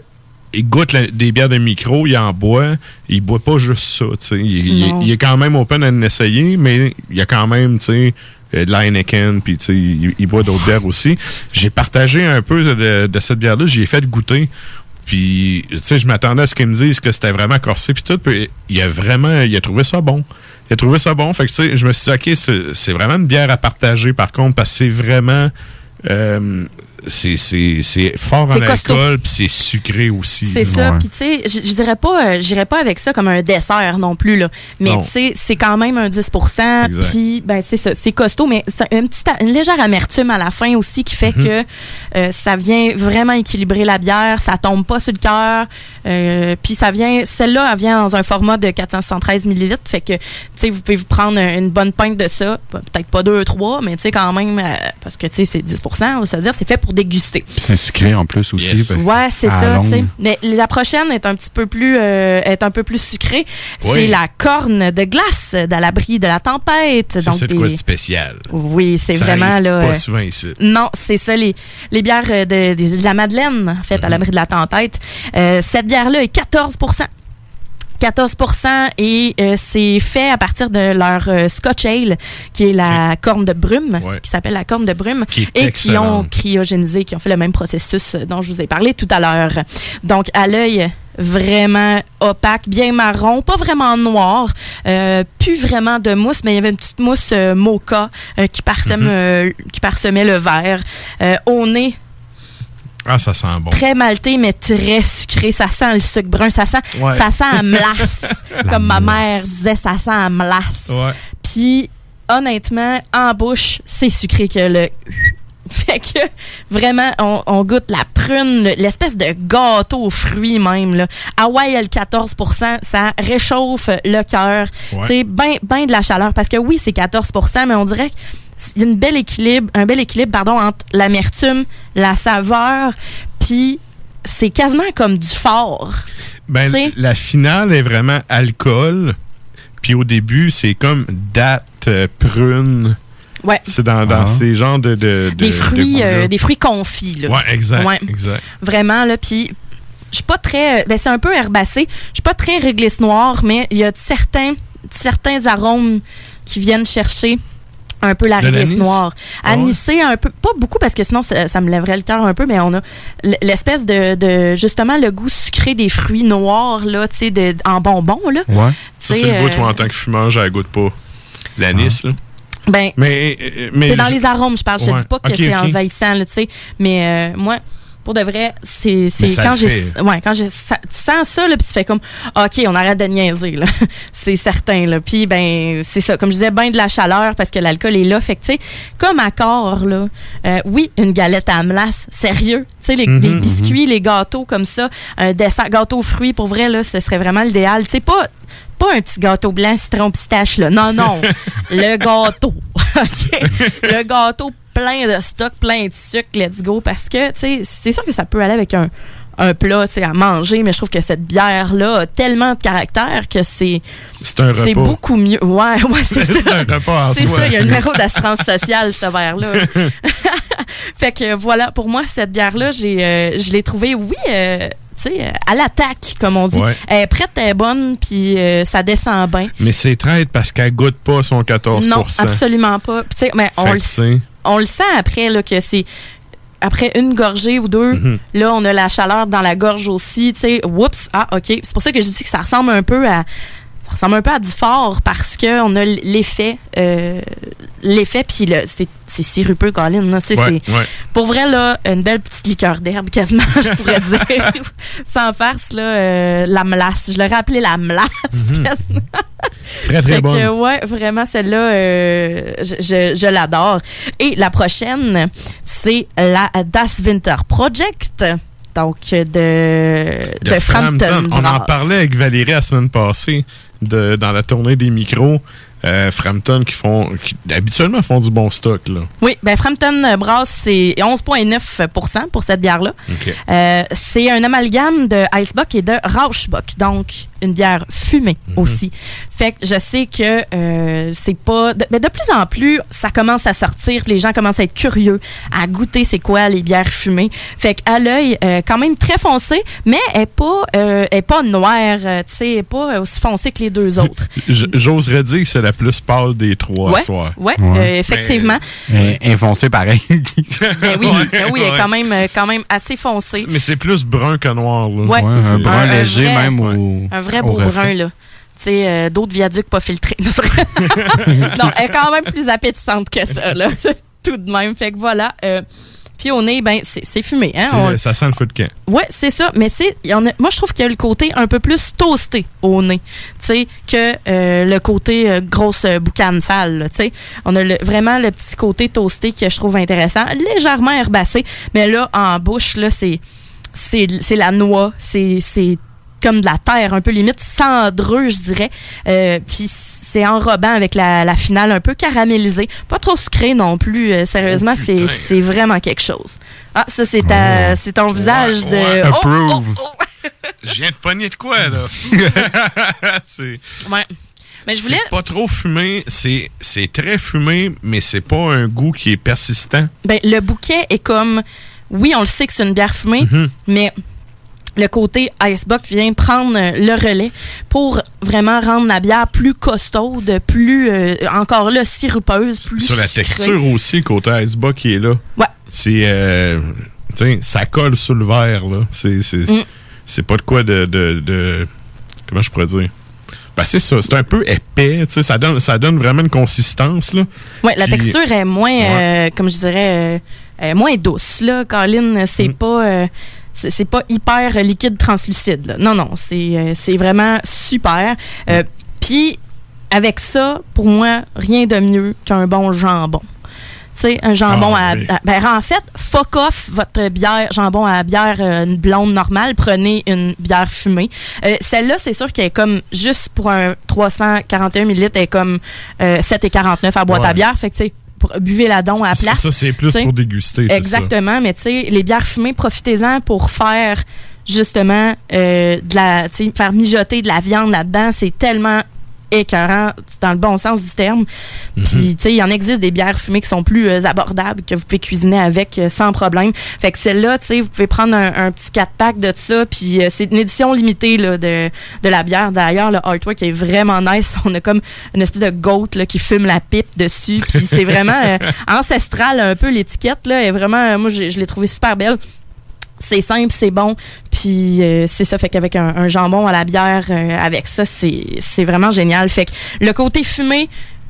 il goûte la- des bières de micro, il en boit, il boit pas juste ça, tu sais. Il, il est- Non. il est quand même open à en essayer, mais il y a quand même, tu sais, de la Heineken, puis tu sais, il, il boit d'autres bières aussi. J'ai partagé un peu de, de cette bière-là, j'y ai fait goûter. Puis, tu sais, je m'attendais à ce qu'ils me disent que c'était vraiment corsé, puis tout. Puis, il a vraiment, il a trouvé ça bon. Il a trouvé ça bon. Fait que, tu sais, je me suis dit, OK, c'est vraiment une bière à partager, par contre, parce que c'est vraiment. euh, c'est- c'est c'est fort en alcool, puis c'est sucré aussi. C'est ça. Puis, tu sais, je dirais pas, euh, j'irais pas avec ça comme un dessert non plus, là. Mais, tu sais, c'est quand même un 10% Puis, ben, c'est ça. C'est costaud, mais c'est une petite, une légère amertume à la fin aussi qui fait Mhm. que euh, ça vient vraiment équilibrer la bière. Ça tombe pas sur le cœur. Euh, puis, ça vient, celle-là, elle vient dans un format de 473 millilitres. Fait que, tu sais, vous pouvez vous prendre une bonne pinte de ça. Peut-être pas deux, trois, mais tu sais, quand même, euh, parce que, tu sais, c'est 10 on va se dire, c'est fait pour déguster. C'est sucré en plus aussi. Yes. parce que Ouais, c'est à ça, longue- tu sais. Mais la prochaine est un petit peu plus euh, est un peu plus sucrée. Oui. C'est la corne de glace d'à l'abri de la tempête. Ça, c'est de quoi de spécial? Oui, c'est Ça vraiment là. Pas euh, souvent ici. non, c'est ça, les, les bières euh, de, la Madeleine, en fait, Mhm. à l'abri de la tempête. Euh, cette bière-là est 14 14% et euh, c'est fait à partir de leur euh, Scotch Ale, qui est la corne de brume, Ouais. qui s'appelle la corne de brume, Qui et qui ont cryogénisé, qui ont fait le même processus euh, dont je vous ai parlé tout à l'heure. Donc, à l'œil vraiment opaque, bien marron, pas vraiment noir, euh, plus vraiment de mousse, mais il y avait une petite mousse euh, mocha euh, qui, parsème, Mhm. euh, qui parsemait le verre. Au nez, Ah, ça sent bon. très malté, mais très sucré. Ça sent le sucre brun. Ça sent, Ouais. ça sent à melasse. La comme ma mère disait, ça sent à melasse. Ouais. Puis, honnêtement, en bouche, c'est sucré que le. Fait que vraiment, on, on goûte la prune, le- l'espèce de gâteau aux fruits même. Là. Hawaii, le 14 ça réchauffe le cœur. Ouais. C'est bien ben de la chaleur. Parce que oui, c'est 14% mais on dirait qu'il y a une belle équilibre, un bel équilibre pardon, entre l'amertume, la saveur, puis c'est quasiment comme du fort. Ben, la finale est vraiment alcool. Puis au début, c'est comme date, euh, prune. Ouais. C'est dans, dans Ah. ces genres de. de- de- Des fruits, de euh, des fruits confits. Là. Ouais, exact. Ouais. exact. Vraiment, là. Puis je suis pas très. Ben, c'est un peu herbacé. Je suis pas très réglisse noire, mais il y a certains, certains arômes qui viennent chercher un peu la De réglisse l'anis? noire. Ah? Anisé un peu, pas beaucoup parce que sinon ça, ça me lèverait le cœur un peu, mais on a l'espèce de, de justement le goût sucré des fruits noirs là, tu sais, de- en bonbons là. Ouais. Ça, c'est le goût, euh, toi, en tant que fumeur, je la goûte pas. L'anis, là. Ben, Mais, euh, mais c'est dans les arômes, je parle. Je te Ouais. dis pas que c'est ok. envahissant, là, tu sais. Mais euh, moi, pour de vrai, c'est quand j'ai. Ouais, quand j'ai. Tu sens ça, là, puis tu fais comme, OK, on arrête de niaiser, là. c'est certain, là. Puis, ben, c'est ça. Comme je disais, ben de la chaleur parce que l'alcool est là. Fait que, tu sais, comme accord, là, euh, oui, une galette à melasse, sérieux. Tu sais, les, Mhm, les mhm. biscuits, les gâteaux comme ça, un dessert, gâteau aux fruits, pour vrai, là, ce serait vraiment l'idéal. Tu sais, pas. Pas un petit gâteau blanc citron pistache, là. Non, non. le gâteau. OK? Le gâteau plein de stock, plein de sucre, let's go. Parce que, tu sais, c'est sûr que ça peut aller avec un, un plat, tu sais, à manger, mais je trouve que cette bière-là a tellement de caractère que c'est. C'est C'est beaucoup mieux. Ouais, ouais, c'est C'est ça. un repas en C'est ça, il y a un numéro d'assurance sociale, ce verre-là. fait que voilà, pour moi, cette bière-là, j'ai, euh, je l'ai trouvée, oui, euh, tu sais, euh, à l'attaque, comme on dit. Ouais. Elle est prête, elle est bonne, puis euh, ça descend bien. Mais c'est traite parce qu'elle goûte pas son 14 Non, absolument pas. Puis, tu sais, mais on le, c'est- on le sent après là, que c'est après une gorgée ou deux, Mhm. là, on a la chaleur dans la gorge aussi. Tu sais, oups, ah, OK. C'est pour ça que je dis que ça ressemble un peu à. Ça ressemble un peu à du fort parce qu'on a l'effet. euh, l'effet, puis le- c'est c'est sirupeux, Colin. là. Ouais, c'est- ouais. Pour vrai, là, une belle petite liqueur d'herbe, quasiment, je pourrais dire. Sans farce, là, euh, la melasse. Je l'aurais appelée la melasse, Mhm. quasiment. Très, très bonne. que, ouais, vraiment, celle-là, euh, je, je- je l'adore. Et la prochaine, c'est la Das Winter Project. Donc, de, de, Frampton. On en parlait avec Valérie la semaine passée de, dans la tournée des micros. Euh, Frampton qui font qui habituellement font du bon stock là. Oui, ben Frampton Brass, c'est 11,9% pour cette bière-là. OK. Euh, c'est un amalgame de Icebock et de Rauschbock, donc une bière fumée Mhm. aussi. Fait que je sais que euh, c'est pas. De, ben, de plus en plus, ça commence à sortir, puis les gens commencent à être curieux, à goûter c'est quoi les bières fumées. Fait qu'à l'œil, euh, quand même très foncé, mais elle est pas, euh, elle est pas noire, tu sais, elle pas aussi foncée que les deux autres. J'oserais dire que c'est la plus pâle des trois Ouais, soir. ouais, euh, effectivement. Euh, Infoncé pareil. Ben oui, Ouais, ben oui, elle est quand même, quand même assez foncée. Mais c'est plus brun que noir là. Ouais, un c'est- brun un- un léger vrai- même Un vrai au beau brun, là. Tu sais, euh, d'autres viaducs pas filtrés. Non, vrai. elle est quand même plus appétissante que ça, là. Tout de même. Fait que voilà. euh, puis au nez, ben, c'est fumé. Hein? On- Ça sent le feu de camp. Ouais, c'est ça. Mais tu sais, a- moi, je trouve qu'il y a le côté un peu plus toasté au nez, tu sais, que euh, le côté euh, grosse boucane sale, tu sais. On a le- vraiment le petit côté toasté que je trouve intéressant, légèrement herbacé, mais là, en bouche, là, c'est c'est la noix, c'est comme de la terre, un peu limite cendreux, je dirais. Euh, Puis c'est enrobant avec la, la finale un peu caramélisée. Pas trop sucré non plus. euh, sérieusement, c'est c'est vraiment quelque chose. Ah, ça, c'est ta- c'est ton visage de... Ouais, Oh, oh, approve. oh. Je viens de pogner de quoi là? C'est Ouais. Mais je voulais... pas trop fumé, c'est c'est très fumé mais c'est pas un goût qui est persistant. Ben, le bouquet est comme... Oui, on le sait que c'est une bière fumée, Mhm. mais le côté Icebox vient prendre euh, le relais pour vraiment rendre la bière plus costaude, plus, euh, encore là, sirupeuse, plus Sur la sucrée. texture aussi, côté Icebox qui est là. Ouais. C'est. Euh, tu sais, ça colle sur le verre, là. C'est c'est- Mm. c'est pas de quoi de, de, de- Comment je pourrais dire? Ben, c'est ça. C'est un peu épais, tu sais. Ça donne, ça donne vraiment une consistance, là. Ouais, la texture est moins, euh, comme je dirais, moins douce, là, Colin. C'est Mm. pas... c'est pas hyper liquide translucide. là. Non, non, c'est euh, vraiment super. Euh, Puis, avec ça, pour moi, rien de mieux qu'un bon jambon. Tu sais, un jambon Ah, à, oui. à- Ben, en fait, fuck off votre bière, jambon à bière euh, blonde normale. Prenez une bière fumée. Euh, Celle-là, c'est sûr qu'elle est comme, juste pour un 341 ml, elle est comme euh, 7,49 à boîte à Ouais. bière. Fait que, tu sais, buvez la don à la Ça, place. ça, c'est plus pour déguster. ça. Exactement, mais tu sais, les bières fumées, profitez-en pour faire justement euh, de la, tu sais, faire mijoter de la viande là-dedans. C'est tellement écœurant dans le bon sens du terme. Mhm. Puis, tu sais, il en existe des bières fumées qui sont plus euh, abordables, que vous pouvez cuisiner avec euh, sans problème. Fait que celle-là, tu sais, vous pouvez prendre un, un petit 4-pack de ça. Puis, euh, c'est une édition limitée là, de, de la bière. D'ailleurs, le artwork est vraiment nice. On a comme une espèce de goat là, qui fume la pipe dessus. Puis, c'est vraiment euh, ancestral un peu. L'étiquette, là, est vraiment, moi, j'ai- je l'ai trouvé super belle c'est simple, c'est bon. Puis euh, c'est ça, fait qu'avec un, un jambon à la bière, euh, avec ça, c'est vraiment génial. Fait que le côté fumé,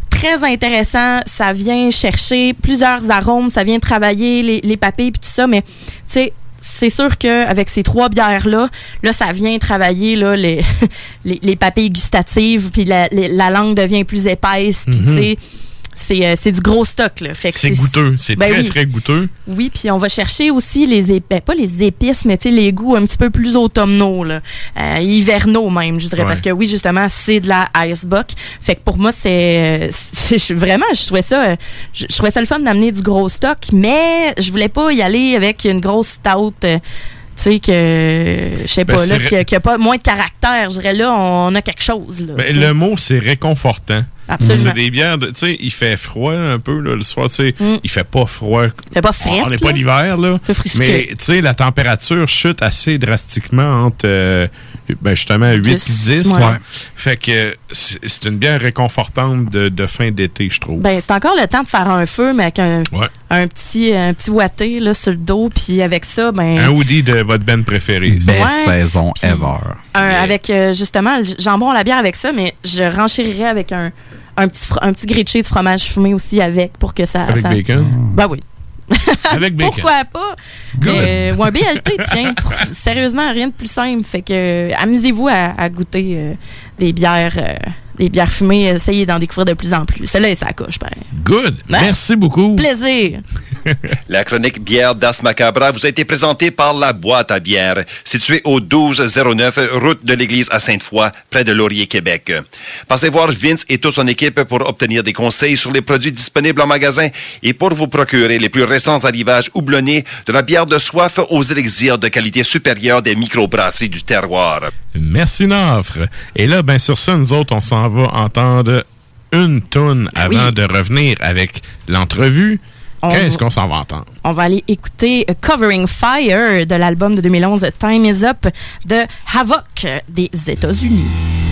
très intéressant. Ça vient chercher plusieurs arômes, ça vient travailler les, les papilles puis tout ça, mais tu sais, c'est sûr qu'avec ces trois bières-là, là, ça vient travailler là, les, les, les papilles gustatives, puis la, langue devient plus épaisse, puis Mhm. tu sais, c'est euh, c'est du gros stock. là. Fait que C'est goûteux. C'est Ben très, oui. très goûteux. Oui, puis on va chercher aussi les épices, pas les épices, mais les goûts un petit peu plus automnaux, là. Euh, hivernaux même, je dirais, Ouais. parce que oui, justement, c'est de la Icebox. Fait que pour moi, c'est, vraiment, je trouvais ça, je, je trouvais ça le fun d'amener du gros stock, mais je voulais pas y aller avec une grosse stout. euh, tu sais que je sais Ben, pas là c'est qui a, pas moins de caractère je dirais là on a quelque chose là, Ben, le mot, c'est réconfortant. Absolument. C'est des bières, de- tu sais, il fait froid un peu là, le soir, tu sais, il fait pas froid. Mm. fait pas frette, On n'est pas là. l'hiver, là. Mais, tu sais, la température chute assez drastiquement entre, euh, ben, justement, 8 et 10, 10. ouais. Fait que c'est c'est une bière réconfortante de, de fin d'été, je trouve. Ben, c'est encore le temps de faire un feu, mais avec un, Ouais. Un petit, un petit watté là, sur le dos. Puis avec ça, ben, Un hoodie de votre band préféré. Best Ouais. saison ever. un- avec euh, justement le jambon à la bière avec ça, mais je renchérirais avec un, un petit, un petit de fromage fumé aussi avec pour que ça. Avec ça- bacon? Ben oui. Avec bacon. Pourquoi pas? Euh, ou un BLT, tiens. Sérieusement, rien de plus simple. Fait que euh, amusez-vous à, à goûter euh, des bières. Euh, des bières fumées, essayez d'en découvrir de plus en plus. Celle-là, est sa coche, ben. Good. Ouais. Merci beaucoup. Plaisir. La chronique bière d'As Macabra vous a été présentée par La Boîte à bière, située au 1209 route de l'église à Sainte-Foy, près de Laurier, Québec. Passez voir Vince et toute son équipe pour obtenir des conseils sur les produits disponibles en magasin et pour vous procurer les plus récents arrivages houblonnés de la bière de soif aux élixirs de qualité supérieure des microbrasseries du terroir. Merci, Nafre. Et là, ben, sur ça, nous autres, on s'en va entendre une toune avant Ben oui. de revenir avec l'entrevue. Qu'est-ce qu'on s'en va entendre? On va aller écouter Covering Fire de l'album de 2011 Time Is Up de Havoc des États-Unis.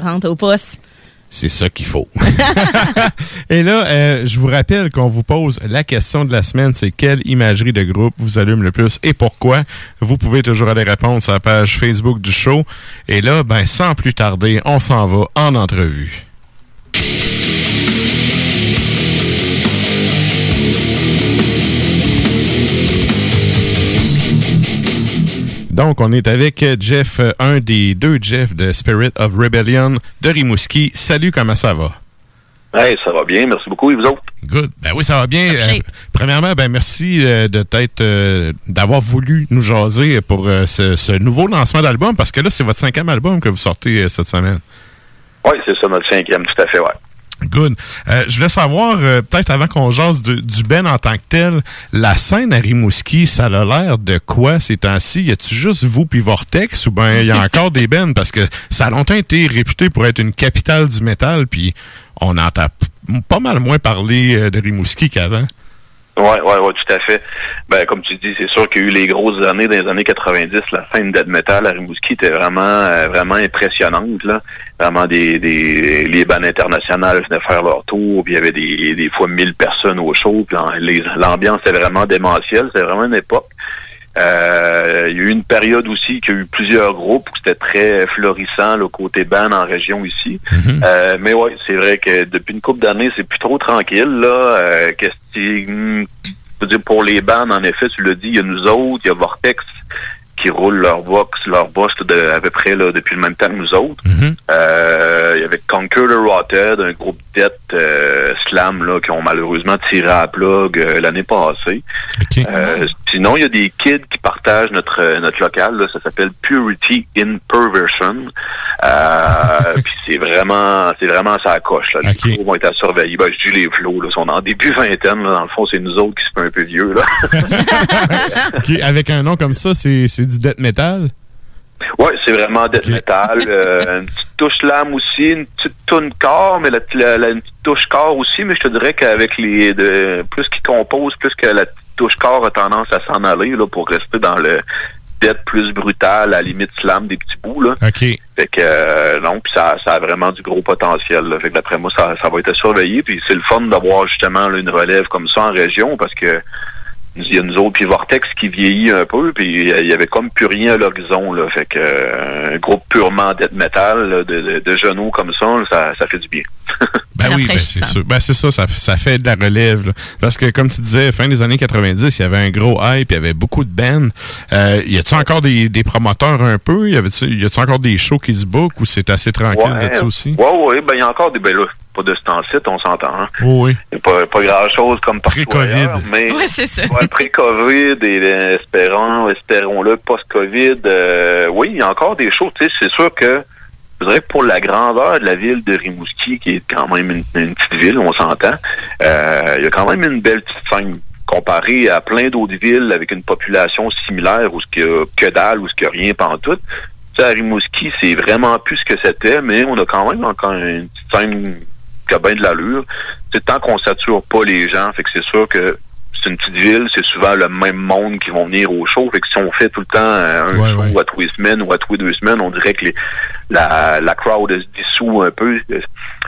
40 au. C'est ça qu'il faut. Et là, euh, je vous rappelle qu'on vous pose la question de la semaine, c'est quelle imagerie de groupe vous allume le plus et pourquoi? Vous pouvez toujours aller répondre sur la page Facebook du show. Et là, ben, sans plus tarder, on s'en va en entrevue. Donc, on est avec Jeff, euh, un des deux Jeff de Spirit of Rebellion de Rimouski. Salut, comment ça va? Hey, ça va bien, merci beaucoup, et vous autres? Good. Ben oui, ça va bien. Euh, premièrement, ben merci euh, de t'être euh, d'avoir voulu nous jaser pour euh, ce, ce nouveau lancement d'album, parce que là, c'est votre cinquième album que vous sortez euh, cette semaine. Oui, c'est ça, notre cinquième, tout à fait, ouais. Good. Euh, je voulais savoir, euh, peut-être avant qu'on jase de- du Ben en tant que tel, la scène à Rimouski, ça a l'air de quoi ces temps-ci? Y a-tu juste vous puis Vortex ou ben y a encore des Ben? Parce que ça a longtemps été réputé pour être une capitale du métal, puis on entend pas mal moins parler euh, de Rimouski qu'avant. Oui, ouais, ouais, tout à fait. Ben, comme tu dis, c'est sûr qu'il y a eu les grosses années dans les années 90. La scène death metal à Rimouski était vraiment, euh, vraiment impressionnante, là. Vraiment des, des, les bandes internationales venaient faire leur tour, puis il y avait des, des fois 1000 personnes au show, puis l'ambiance est vraiment démentielle. C'est vraiment une époque. Euh, il y a eu une période aussi qu'il y a eu plusieurs groupes où c'était très florissant le côté band en région ici. Euh, mais ouais, c'est vrai que depuis une couple d'années, c'est plus trop tranquille là. Euh, dire pour les bands, en effet, tu l'as dit, il y a nous autres, il y a Vortex qui roulent leur box, leur boss de, à peu près là, depuis le même temps que nous autres. Euh, il y avait Conquer the Rotted, un groupe death euh, slam là, qui ont malheureusement tiré à la plug euh, l'année passée. Euh, sinon, il y a des kids qui partagent notre euh, notre local. Là, ça s'appelle Purity in Perversion. Euh, puis c'est vraiment c'est vraiment ça coche. Là. Les flots vont être à surveiller. Ben, je dis les flots, là, ils sont en début vingtaine. Là. Dans le fond, c'est nous autres qui se fait un peu vieux. Là. Avec un nom comme ça, c'est c'est du death metal? Ouais, c'est vraiment death metal. euh, une petite touche lame aussi, une petite toune corps, mais la, la- la- une petite touche corps aussi. Mais je te dirais qu'avec les de, plus qu'ils composent, plus que la petite touche corps a tendance à s'en aller là pour rester dans le death plus brutal, à la limite slam des petits bouts là. OK. Fait que euh, non, puis ça, ça a vraiment du gros potentiel. Là. Fait que d'après moi, ça, ça va être surveillé. Puis c'est le fun d'avoir justement là, une relève comme ça en région parce que il y a nous autres, puis Vortex qui vieillit un peu, puis il y avait comme plus rien à l'horizon. Là. Fait que euh, un groupe purement death metal là, de, de, de genoux comme ça, ça fait du bien. Ben oui, ben c'est sûr. Ben c'est ça, ça, ça fait de la relève. là. Parce que, comme tu disais, fin des années 90, il y avait un gros hype, il y avait beaucoup de bands. Euh, y a-tu encore des, des promoteurs un peu? Y y a-tu encore des shows qui se bookent ou c'est assez tranquille là-dessus aussi? Ouais, ouais, ben il y a encore des ben là, pas de ce temps-ci, on s'entend. Hein. Oui. Il n'y a pas, pas grand-chose comme partout Pré-Covid. ailleurs, mais Ouais, c'est ça. ouais, pré-Covid et euh, espérons, espérons-le, post-Covid, euh, oui, il y a encore des choses. Tu sais, c'est sûr que je dirais que pour la grandeur de la ville de Rimouski, qui est quand même une, petite ville, on s'entend, euh, il y a quand même une belle petite scène comparée à plein d'autres villes avec une population similaire où ce qu'il y a que dalle, où ce qu'il n'y a rien pantoute. Tu sais, à Rimouski, c'est vraiment plus ce que c'était, mais on a quand même encore une petite scène qui a bien de l'allure. C'est tant qu'on sature pas les gens, fait que c'est sûr que c'est une petite ville, c'est souvent le même monde qui vont venir au show. Fait que si on fait tout le temps euh, un show à tous les semaines ou à tous les deux semaines, on dirait que les, la, la crowd se dissout un peu.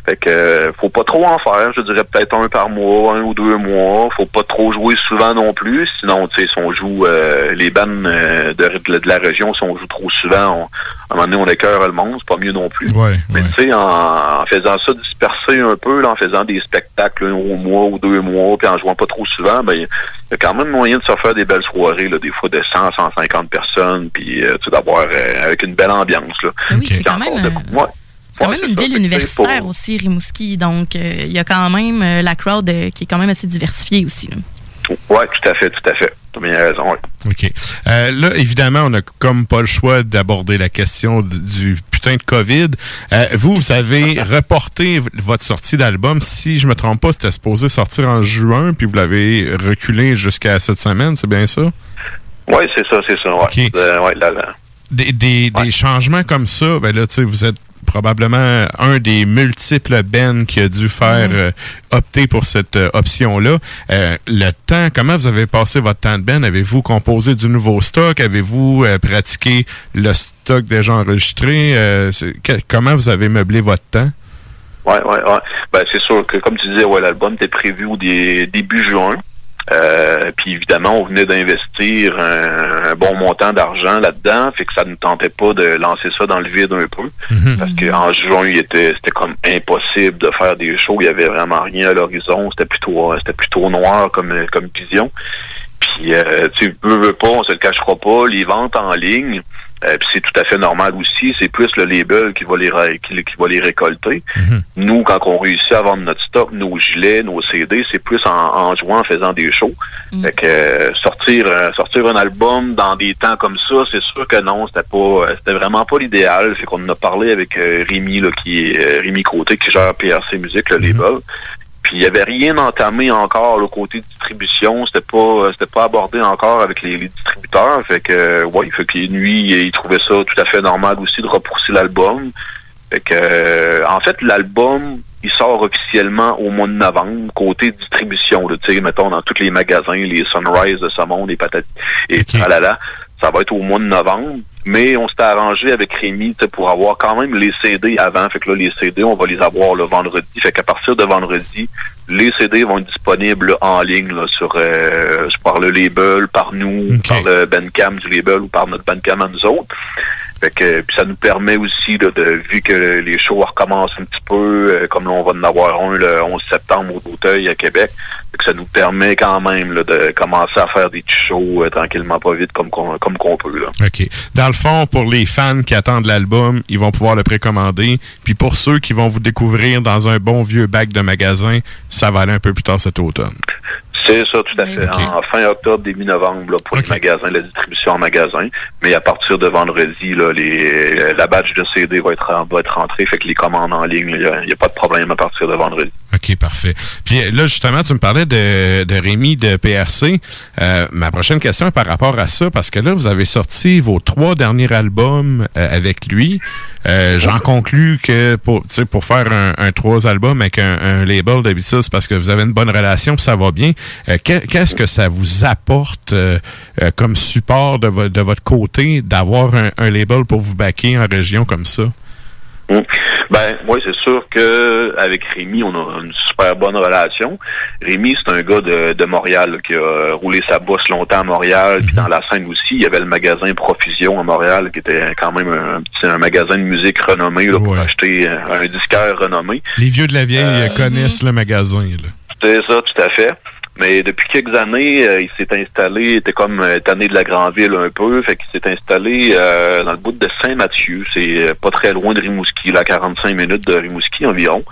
Fait que euh, faut pas trop en faire. Je dirais peut-être un par mois, un ou deux mois. Faut pas trop jouer souvent non plus. Sinon, tu sais, si on joue euh, les bandes de, de, de la région, si on joue trop souvent, on, à un moment donné, on écœure le monde. C'est pas mieux non plus. Ouais, Mais tu sais, en, en faisant ça disperser un peu, là, en faisant des spectacles un au mois ou deux mois, puis en jouant pas trop souvent, ben il y a quand même moyen de se faire des belles soirées, là, des fois de 100, 150 personnes, puis euh, d'avoir euh, avec une belle ambiance. Là. Oui, c'est quand même, de- euh, ouais. C'est quand Ouais, même une ça. ville universitaire pour- aussi, Rimouski. Donc, euh, il y a quand même euh, la crowd euh, qui est quand même assez diversifiée aussi. là. Ouais, tout à fait, tout à fait. Tu as bien raison, ouais. OK. Euh, là, évidemment, on n'a comme pas le choix d'aborder la question du putain de COVID. Euh, vous, vous avez reporté votre sortie d'album. Si je me trompe pas, c'était supposé sortir en juin, puis vous l'avez reculé jusqu'à cette semaine, c'est bien ça? Ouais, c'est ça, c'est ça. Ouais. Euh, ouais, là, là. Des, des, des changements comme ça, ben là, tu sais, vous êtes probablement un des multiples bands qui a dû faire euh, opter pour cette euh, option-là. Euh, le temps, comment vous avez passé votre temps de band? Avez-vous composé du nouveau stock? Avez-vous euh, pratiqué le stock déjà enregistré? Euh, que- comment vous avez meublé votre temps? Ouais, ouais, ouais. Ben, c'est sûr que, comme tu disais, ouais, l'album était prévu au dé- début juin. Euh, puis évidemment, on venait d'investir un, un bon montant d'argent là-dedans, fait que ça ne tentait pas de lancer ça dans le vide un peu. Parce qu'en juin, il était c'était comme impossible de faire des shows, il y avait vraiment rien à l'horizon, c'était plutôt c'était plutôt noir comme comme vision. Puis euh, tu veux, veux pas, on se le cachera pas, les ventes en ligne, euh, puis c'est tout à fait normal aussi, c'est plus le label qui va les ré- qui, qui va les récolter. Nous, quand on réussit à vendre notre stock, nos gilets, nos CD, c'est plus en, en jouant, en faisant des shows. Fait que euh, sortir euh, sortir un album dans des temps comme ça, c'est sûr que non, c'était pas euh, c'était vraiment pas l'idéal. Fait qu'on en a parlé avec Rémi là, qui est euh, Rémi Côté qui gère PRC Musique, le label. Puis il y avait rien entamé encore le côté distribution, c'était pas euh, c'était pas abordé encore avec les, les distributeurs. Fait que euh, ouais, fait que lui, il trouvait ça tout à fait normal aussi de repousser l'album. Fait que euh, en fait l'album il sort officiellement au mois de novembre côté distribution tu sais mettons dans tous les magasins, les Sunrise de ce monde, les patates et tralala. Ça va être au mois de novembre, mais on s'est arrangé avec Rémi pour avoir quand même les CD avant. Fait que là, les CD, on va les avoir le vendredi. Fait qu'à partir de vendredi, les CD vont être disponibles en ligne là, sur euh, par le label, par nous, par le Bandcamp du label ou par notre Bandcamp à nous autres. Fait que ça nous permet aussi de vu que les shows recommencent un petit peu, euh, comme là, on va en avoir un le 11 septembre au D'Auteuil à Québec. Ça nous permet quand même de commencer à faire des petits shows euh, tranquillement pas vite comme qu'on comme qu'on peut là. OK. Dans le fond, pour les fans qui attendent l'album, ils vont pouvoir le précommander. Puis pour ceux qui vont vous découvrir dans un bon vieux bac de magasin, ça va aller un peu plus tard cet automne. C'est ça, tout à fait. En fin octobre, début novembre, là, pour les magasins, la distribution en magasin. Mais à partir de vendredi, là, les, la badge de CD va être, va être rentrée, fait que les commandes en ligne, il n'y a, pas de problème à partir de vendredi. OK, parfait. Puis euh, là, justement, tu me parlais de, de Rémi de PRC. Euh, ma prochaine question est par rapport à ça, parce que là, vous avez sorti vos trois derniers albums euh, avec lui. Euh, J'en conclus que pour, pour faire un, un trois albums avec un, un label d'habitude, c'est parce que vous avez une bonne relation, puis ça va bien. Euh, que- Qu'est-ce que ça vous apporte euh, euh, comme support de, vo- de votre côté d'avoir un, un label pour vous backer en région comme ça? Mm. Ben, oui, c'est sûr que avec Rémi, on a une super bonne relation. Rémi, c'est un gars de, de Montréal là, qui a roulé sa bosse longtemps à Montréal, puis dans la scène aussi, il y avait le magasin Profusion à Montréal, qui était quand même un, petit un magasin de musique renommé là, pour acheter euh, un disquaire renommé. Les vieux de la vieille Euh, connaissent le magasin. Là. C'est ça, tout à fait. Mais depuis quelques années, euh, il s'est installé, il était comme euh, tanné de la Grandville un peu, fait qu'il s'est installé euh, dans le bout de Saint-Mathieu. C'est euh, pas très loin de Rimouski, là, 45 minutes de Rimouski environ.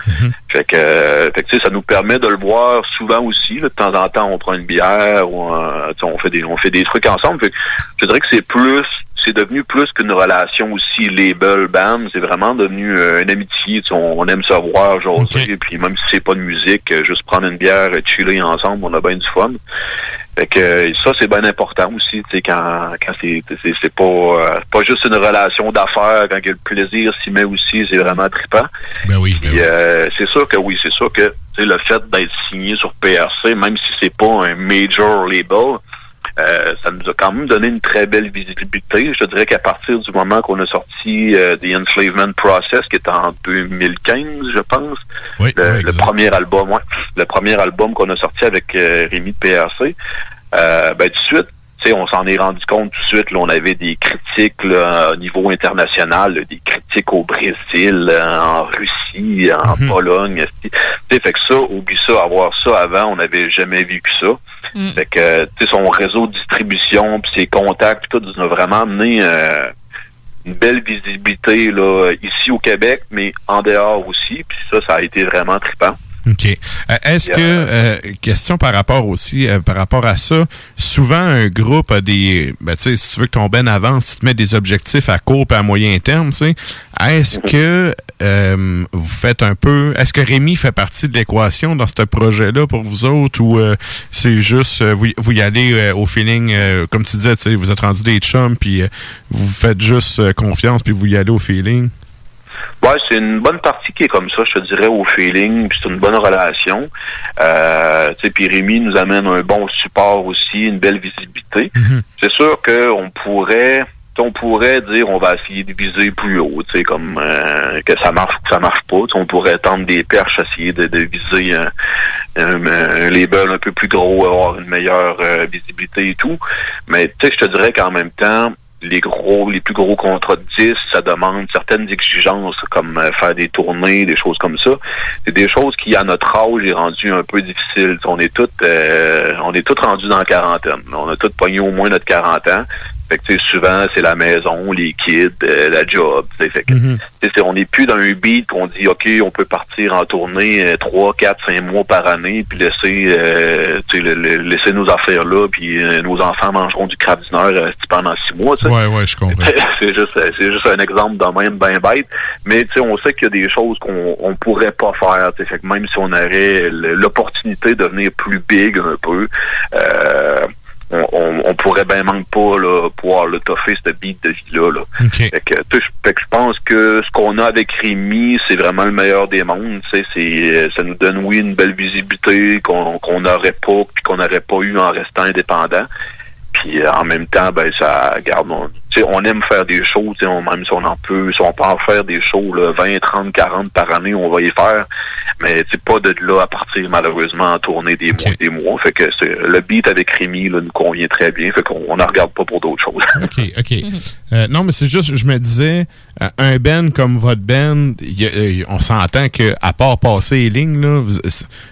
Fait que, euh, fait que, ça nous permet de le voir souvent aussi. là. de temps en temps, on prend une bière ou euh, on fait des on fait des trucs ensemble. Fait que je dirais que c'est plus c'est devenu plus qu'une relation aussi label band. C'est vraiment devenu euh, une amitié. Tu sais, on, on aime se voir, jaser, puis même si c'est pas de musique, euh, juste prendre une bière, et chiller ensemble, on a bien du fun. Fait que euh, ça, c'est bien important aussi, tu sais, quand, quand c'est, c'est, pas, euh, pas juste une relation d'affaires, quand le plaisir s'y met aussi, c'est vraiment trippant. Ben oui, Puis, euh, c'est sûr que oui, c'est sûr que le fait d'être signé sur PRC, même si c'est pas un major label, euh, ça nous a quand même donné une très belle visibilité. Je dirais qu'à partir du moment qu'on a sorti euh, The Enslavement Process, qui est en 2015, je pense, le, le premier album, ouais, le premier album qu'on a sorti avec euh, Rémi de PRC, ben tout de suite, sais, on s'en est rendu compte tout de suite. Là, on avait des critiques là, au niveau international, là, des critiques au Brésil, là, en Russie, en Pologne. Tu sais, fait que ça, oublie ça, avoir ça avant, on n'avait jamais vécu ça. Fait que, tu sais, son réseau de distribution, puis ses contacts, puis tout, nous a vraiment amené euh, une belle visibilité là ici au Québec, mais en dehors aussi. Puis ça, ça a été vraiment trippant. OK. Euh, Est-ce que, euh, question par rapport aussi, euh, par rapport à ça, souvent un groupe a des, ben, tu sais, si tu veux que ton ben avance, tu te mets des objectifs à court et à moyen terme, tu sais. Est-ce que euh, vous faites un peu, est-ce que Rémi fait partie de l'équation dans ce projet-là pour vous autres ou c'est juste, vous, vous y allez au feeling, euh, comme tu disais, tu sais, vous êtes rendu des chums puis vous faites juste confiance puis vous y allez au feeling? Ouais, c'est une bonne partie qui est comme ça, je te dirais, au feeling, puis c'est une bonne relation. Euh, tu sais, puis Rémi nous amène un bon support aussi, une belle visibilité. C'est sûr qu'on pourrait on pourrait dire on va essayer de viser plus haut, tu sais, comme euh, que ça marche ou que ça marche pas. On pourrait tendre des perches, essayer de, de viser un, un, un label un peu plus gros, avoir une meilleure euh, visibilité et tout. Mais tu sais, je te dirais qu'en même temps, les gros, les plus gros contrats de 10, ça demande certaines exigences comme euh, faire des tournées, des choses comme ça. C'est des choses qui, à notre âge, est rendu un peu difficile. On est tous, euh, on est tous rendus dans la quarantaine. On a tous pogné au moins notre 40 ans. Fait que, souvent, c'est la maison, les kids, euh, la job. Fait que, c'est- on n'est plus dans un beat qu'on dit, OK, on peut partir en tournée euh, trois, quatre, cinq mois par année, puis laisser, euh, le- le- laisser nos affaires là, puis euh, nos enfants mangeront du crabe du Nord euh, pendant six mois. tu sais. Ouais, ouais, je comprends. c'est juste c'est juste un exemple de même ben bête mais tu sais on sait qu'il y a des choses qu'on on pourrait pas faire fait que même si on aurait l'opportunité de devenir plus big un peu euh, on, on, on pourrait ben même pas là, pouvoir le toffer ce beat de vie là, là. Fait que, je- fait que je pense que ce qu'on a avec Rémi c'est vraiment le meilleur des mondes tu sais c'est euh, ça nous donne oui une belle visibilité qu'on qu'on n'aurait pas puis qu'on n'aurait pas eu en restant indépendant puis euh, en même temps, ben ça garde. On, on aime faire des shows, on, même si on en peut, si on peut en faire des shows là, 20, 30, 40 par année, on va y faire. Mais c'est pas de là à partir malheureusement en tourner des mois, des mois. Fait que le beat avec Rémi là, nous convient très bien. Fait qu'on on en regarde pas pour d'autres choses. OK, OK. Euh, non, mais c'est juste, je me disais, euh, un band comme votre band, y a- euh, on s'entend que à part passer les lignes,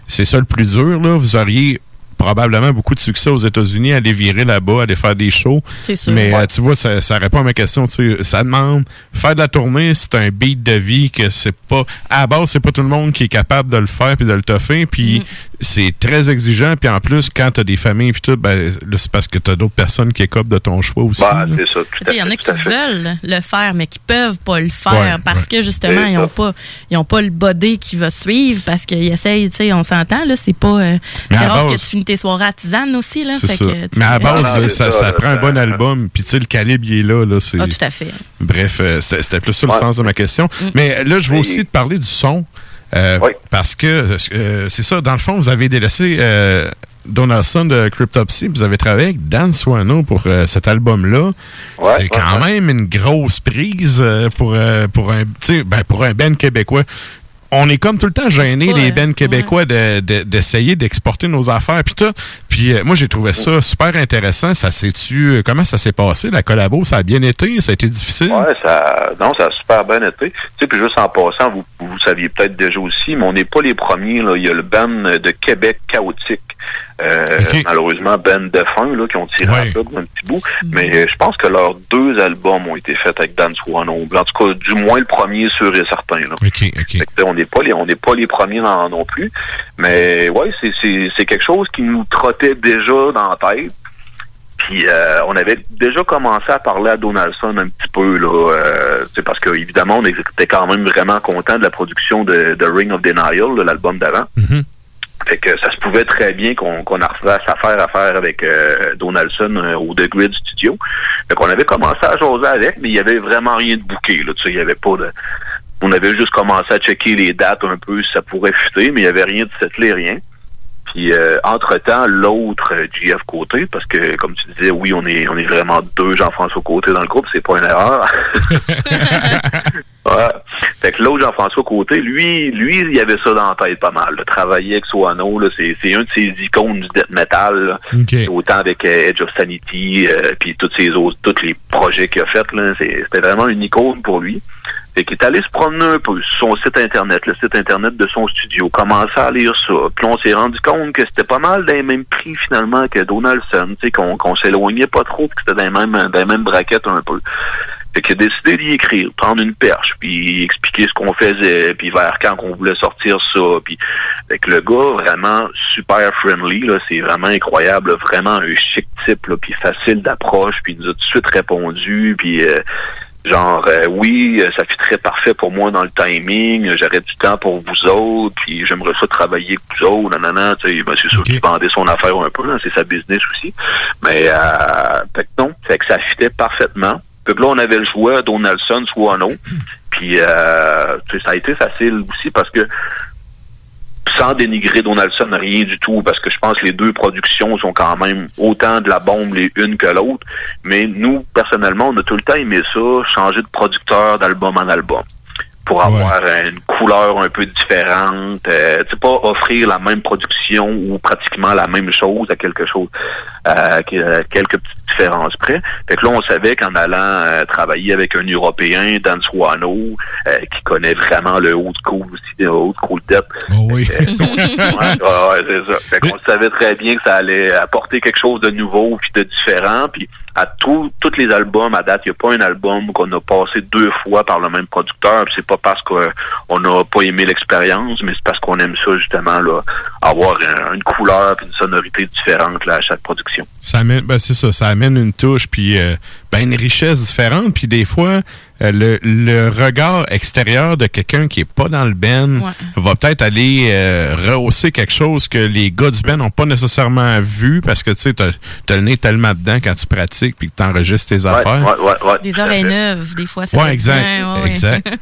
c'est ça le plus dur. Là? Vous auriez probablement beaucoup de succès aux États-Unis, aller virer là-bas, aller faire des shows. Sûr. Mais Ouais. euh, tu vois, ça, ça répond à ma question. tu sais, Ça demande faire de la tournée, c'est un beat de vie que c'est pas. À la base, c'est pas tout le monde qui est capable de le faire puis de le toffer. Puis c'est très exigeant. Puis en plus, quand t'as des familles puis tout, ben là, c'est parce que t'as d'autres personnes qui écopent de ton choix aussi. Bah, là. c'est ça, Tu sais, Il y en a qui veulent le faire, mais qui peuvent pas le faire Ouais, parce ouais. que justement, ils ont ça. pas, ils ont pas le body qui va suivre parce qu'ils essayent, tu sais, on s'entend, là, c'est pas. euh, Mais c'est rare base- que tu finis tes soirées à tisane aussi, là. C'est fait ça. que, tu Mais à la base, Ah, ça, ça, ça là, prend un bon album. Puis tu sais, le calibre, il est là. là. Ah, tout à fait. Bref, euh, c'était plus ça le Ouais. sens de ma question. Mm. Mais là, je veux aussi te parler du son. Euh, Parce que euh, c'est ça, dans le fond, vous avez délaissé euh, Donaldson de Cryptopsy, vous avez travaillé avec Dan Swano pour cet album-là. c'est quand même une grosse prise pour, pour un ben, pour un band québécois. On est comme tout le temps gêné, les euh, bands québécois, de- de- d'essayer d'exporter nos affaires. Puis tout. Puis euh, moi, j'ai trouvé ça super intéressant. Ça s'est-tu. Comment ça s'est passé, la collabo? Ça a bien été? Ça a été difficile? Ouais, ça, non, ça a super bien été. Tu sais, puis juste en passant, vous, vous saviez peut-être déjà aussi, mais on n'est pas les premiers. Là. Il y a le band de Québec chaotique. Euh, Malheureusement, band de fin là, qui ont tiré Ouais. un peu un petit bout. Mais euh, je pense que leurs deux albums ont été faits avec Dan Swano. En tout cas, du moins le premier sûr et certain. Là. OK, OK. Fait que, tu sais, on n'est pas les on n'est pas les premiers non, non plus. Mais ouais, c'est, c'est, c'est quelque chose qui nous trottait déjà dans la tête. Puis euh, on avait déjà commencé à parler à Donaldson un petit peu là, euh, parce que évidemment on était quand même vraiment content de la production de, de Ring of Denial, là, l'album d'avant. Fait que ça se pouvait très bien qu'on qu'on fasse affaire à faire avec euh, Donaldson euh, au The Grid Studio. Fait qu'on avait commencé à jaser avec, mais il y avait vraiment rien de bouqué. Là, tu sais, il y avait pas de. On avait juste commencé à checker les dates un peu si ça pourrait fuiter, mais il y avait rien de settlé, rien. Puis euh, entre-temps, l'autre euh, GF Côté, parce que comme tu disais, oui, on est on est vraiment deux Jean-François Côté dans le groupe, c'est pas une erreur. Ouais. Fait que l'autre Jean-François Côté, lui, lui, il avait ça dans la tête pas mal. là. Travailler avec Soano, c'est, c'est un de ses icônes du death metal. là. Autant avec euh, Edge of Sanity, euh, puis tous ses autres, tous les projets qu'il a fait, là, c'était vraiment une icône pour lui. Fait qu'il est allé se promener un peu sur son site internet, le site internet de son studio, commencer à lire ça. Puis on s'est rendu compte que c'était pas mal dans les mêmes prix finalement que Donaldson, tu sais, qu'on, qu'on s'éloignait pas trop, que c'était dans les mêmes, dans les mêmes braquettes un peu. Fait qu'il a décidé d'y écrire, prendre une perche, puis expliquer ce qu'on faisait, puis vers quand qu'on voulait sortir ça. Puis fait que le gars, vraiment super friendly, là, c'est vraiment incroyable, là, vraiment un chic type, là, puis facile d'approche, puis il nous a tout de suite répondu, puis euh, genre euh, oui, euh, ça fit très parfait pour moi dans le timing, j'aurais du temps pour vous autres, puis j'aimerais ça travailler avec vous autres, nanana, tu sais, ben, c'est sûr qu'il vendait son affaire un peu, là, c'est sa business aussi. Mais euh, fait que non, fait que ça fitait parfaitement. Que là, on avait le choix Donaldson, Swano. Puis euh, ça a été facile aussi parce que sans dénigrer Donaldson, rien du tout, parce que je pense que les deux productions sont quand même autant de la bombe les unes que l'autre. Mais nous, personnellement, on a tout le temps aimé ça, changer de producteur d'album en album pour avoir une couleur un peu différente, euh, tu sais, pas offrir la même production ou pratiquement la même chose à quelque chose, euh, euh, quelques petites différences près. Fait que là, on savait qu'en allant euh, travailler avec un Européen, Dan Swano, euh, qui connaît vraiment le haut school aussi, le haut school depth. oui. ouais, ouais, c'est ça. Fait qu'on savait très bien que ça allait apporter quelque chose de nouveau puis de différent. Puis à tous les albums, à date, il n'y a pas un album qu'on a passé deux fois par le même producteur. C'est pas parce qu'on n'a pas aimé l'expérience, mais c'est parce qu'on aime ça justement là, avoir un- une couleur puis une sonorité différente là, à chaque production. Ça ben c'est ça, ça amène une touche puis euh, ben une richesse différente puis des fois euh, le, le regard extérieur de quelqu'un qui est pas dans le ben Ouais. va peut-être aller euh, rehausser quelque chose que les gars du ben n'ont pas nécessairement vu parce que tu sais t'as as le nez tellement dedans quand tu pratiques puis que t'enregistres tes affaires. ouais, ouais, ouais, Des oreilles neuves, des fois, ça Ouais, exact, bien, exact.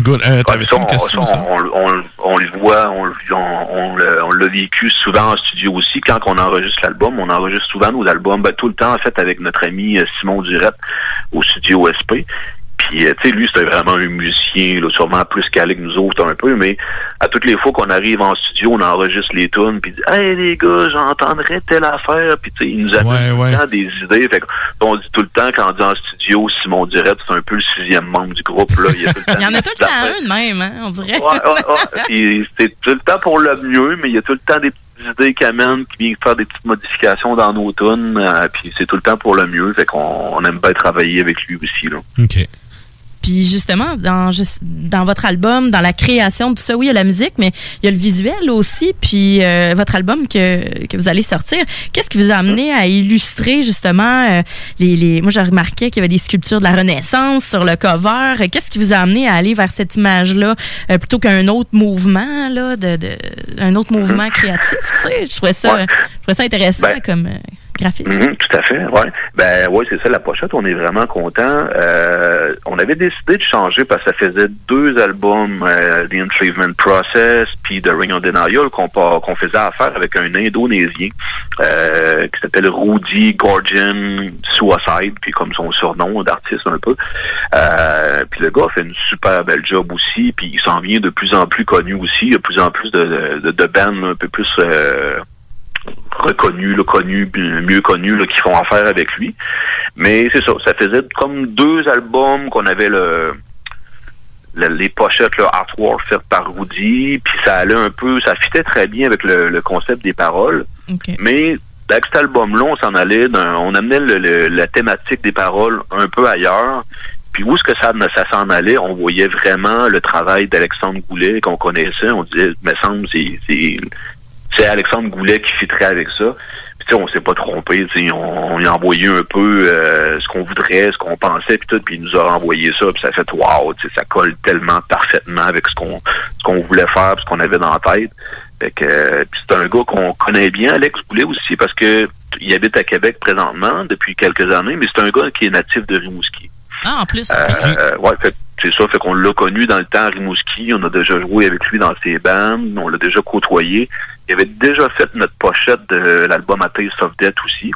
Good. Euh, ça, une on, question, ça, ça? on, on- on le voit, on, on l'a vécu souvent en studio aussi. Quand on enregistre l'album, on enregistre souvent nos albums, ben, tout le temps en fait avec notre ami euh, Simon Durette au studio SP. Puis, euh, tu sais, lui, c'était vraiment un musicien, là, sûrement plus calé que nous autres un peu, mais à toutes les fois qu'on arrive en studio, on enregistre les tunes, puis il dit « Hey, les gars, j'entendrais telle affaire. » Puis, tu sais, il nous amène Ouais, tout ouais. le temps des idées. Fait on dit tout le temps, quand on dit en studio, Simon Durette, c'est un peu le sixième membre du groupe. Là. Il y a tout le temps Il y en a tout le temps un de même, hein, on dirait. Ouais, ouais, ouais. Puis c'est tout le temps pour le mieux, mais il y a tout le temps des petites idées qui amènent, qui viennent faire des petites modifications dans nos tunes, euh, puis c'est tout le temps pour le mieux. Fait qu'on on aime bien travailler avec lui aussi. Là. OK. Puis justement, dans, juste- dans votre album, dans la création de tout ça, oui, il y a la musique, mais il y a le visuel aussi. Puis euh, votre album que, que vous allez sortir, qu'est-ce qui vous a amené à illustrer justement euh, les, les... Moi, j'ai remarqué qu'il y avait des sculptures de la Renaissance sur le cover. Qu'est-ce qui vous a amené à aller vers cette image-là euh, plutôt qu'un autre mouvement, là, de, de- un autre mouvement créatif, tu sais? Je trouvais ça, je trouvais ça intéressant Ben, comme Mhm, tout à fait, ouais. Ben ouais, c'est ça la pochette. On est vraiment content. Euh, on avait décidé de changer parce que ça faisait deux albums, euh, The Enslavement Process, puis The Ring of Denial qu'on faisait affaire avec un Indonésien euh, qui s'appelle Rudy Gorgian Suicide, puis comme son surnom d'artiste un peu. Euh, puis le gars fait une super belle job aussi, puis il s'en vient de plus en plus connu aussi. Il y a de plus en plus de, de, de bands un peu plus euh, reconnus, là, connus, bien- mieux connus, là, qui font affaire avec lui. Mais c'est ça, ça faisait comme deux albums qu'on avait le, le- les pochettes, le artwork fait par Rudy, puis ça allait un peu, ça fitait très bien avec le, le concept des paroles. Mais avec cet album-là, on s'en allait, on amenait le- le- la thématique des paroles un peu ailleurs. Puis où est-ce que ça, ça s'en allait, on voyait vraiment le travail d'Alexandre Goulet qu'on connaissait. On disait, me semble, c'est c'est- c'est Alexandre Goulet qui fitterait avec ça. Puis tu sais, on s'est pas trompé, tu sais, on, on lui a envoyé un peu euh, ce qu'on voudrait, ce qu'on pensait, puis tout, puis il nous a renvoyé ça, puis ça fait wow, tu sais, ça colle tellement parfaitement avec ce qu'on ce qu'on voulait faire, puis ce qu'on avait dans la tête. Fait que euh, c'est un gars qu'on connaît bien, Alex Goulet aussi, parce que il habite à Québec présentement depuis quelques années, mais c'est un gars qui est natif de Rimouski. Ah, en plus. Euh, ouais, fait, c'est ça, fait qu'on l'a connu dans le temps à Rimouski, on a déjà joué avec lui dans ses bandes, on l'a déjà côtoyé. Il avait déjà fait notre pochette de l'album A Taste of Death aussi.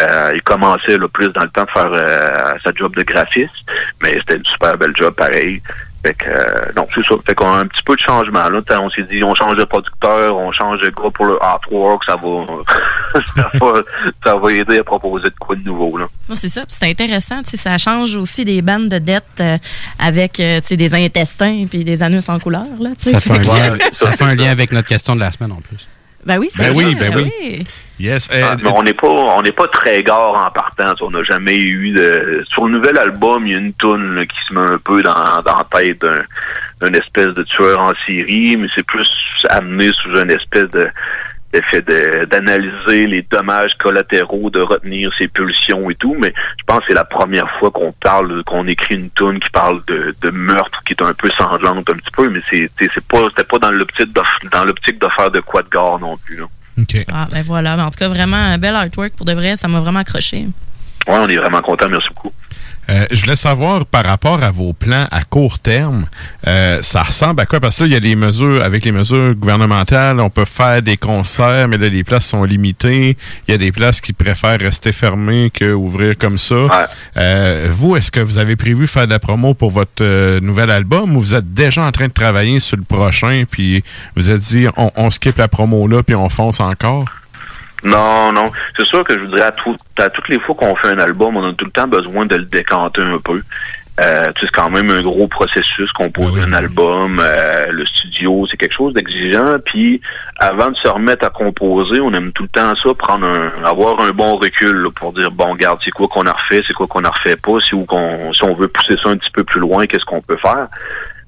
Euh, il commençait là, plus dans le temps de faire euh, sa job de graphiste, mais c'était une super belle job pareil. Fait que, euh, non, c'est ça. Fait qu'on a un petit peu de changement. Là, on s'est dit, on change de producteur, on change de gars pour le artwork, ça va, ça va, ça va aider à proposer de quoi de nouveau, là. Non, c'est ça. Puis C'est intéressant. tu sais, Ça change aussi des bandes de dettes euh, avec euh, tu sais, des intestins puis des anus en couleur. Là, tu sais. Ça fait, un lien, ça fait un lien avec notre question de la semaine en plus. Ben oui, c'est Ben oui, vrai, ben oui. Yes. euh, Ah, mais on n'est pas on n'est pas très gare en partant. On n'a jamais eu de. Sur le nouvel album, il y a une toune là, qui se met un peu dans, dans la tête d'un d'une espèce de tueur en série, mais c'est plus amené sous une espèce de d'analyser les dommages collatéraux, de retenir ses pulsions et tout, mais je pense que c'est la première fois qu'on parle, qu'on écrit une tune qui parle de, de meurtre, qui est un peu sanglante un petit peu, mais c'est c'est c'est pas c'était pas dans l'optique de dans l'optique de faire de quoi de gare non plus. Là. Ah, ben voilà. Mais en tout cas, vraiment, un bel artwork pour de vrai. Ça m'a vraiment accroché. Ouais, on est vraiment content, merci beaucoup. Euh, je voulais savoir par rapport à vos plans à court terme, euh, ça ressemble à quoi? Parce que là, il y a les mesures, avec les mesures gouvernementales, on peut faire des concerts, mais là, les places sont limitées. Il y a des places qui préfèrent rester fermées que ouvrir comme ça. Euh, vous, est-ce que vous avez prévu faire de la promo pour votre nouvel album ou vous êtes déjà en train de travailler sur le prochain, puis vous êtes dit, on, on skip la promo là, puis on fonce encore? Non, non. C'est sûr que je vous dirais, à, tout- à toutes les fois qu'on fait un album, on a tout le temps besoin de le décanter un peu. Euh, tu sais, c'est quand même un gros processus composer un album. Euh, le studio, c'est quelque chose d'exigeant. Puis, avant de se remettre à composer, on aime tout le temps ça, prendre un, avoir un bon recul là, pour dire bon, regarde, c'est quoi qu'on a refait, c'est quoi qu'on a refait pas, si, ou qu'on, si on veut pousser ça un petit peu plus loin, qu'est-ce qu'on peut faire.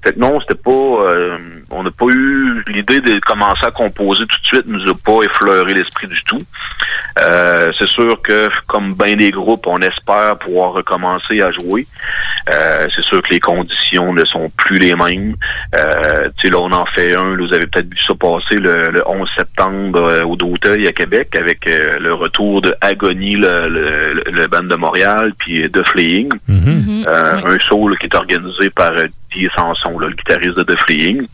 Fait que non, c'était pas. euh, on n'a pas eu l'idée de commencer à composer tout de suite, nous a pas effleuré l'esprit du tout. Euh, c'est sûr que, comme bien des groupes, on espère pouvoir recommencer à jouer. Euh, c'est sûr que les conditions ne sont plus les mêmes. Euh, tu sais, là, on en fait un. là, vous avez peut-être vu ça passer le, le 11 septembre euh, au D'Auteuil à Québec avec euh, le retour de Agony, le, le, le- band de Montréal, puis The Fleeing. Euh, Un show là, qui est organisé par euh, Didier Sanson, là, le guitariste de The Fleeing.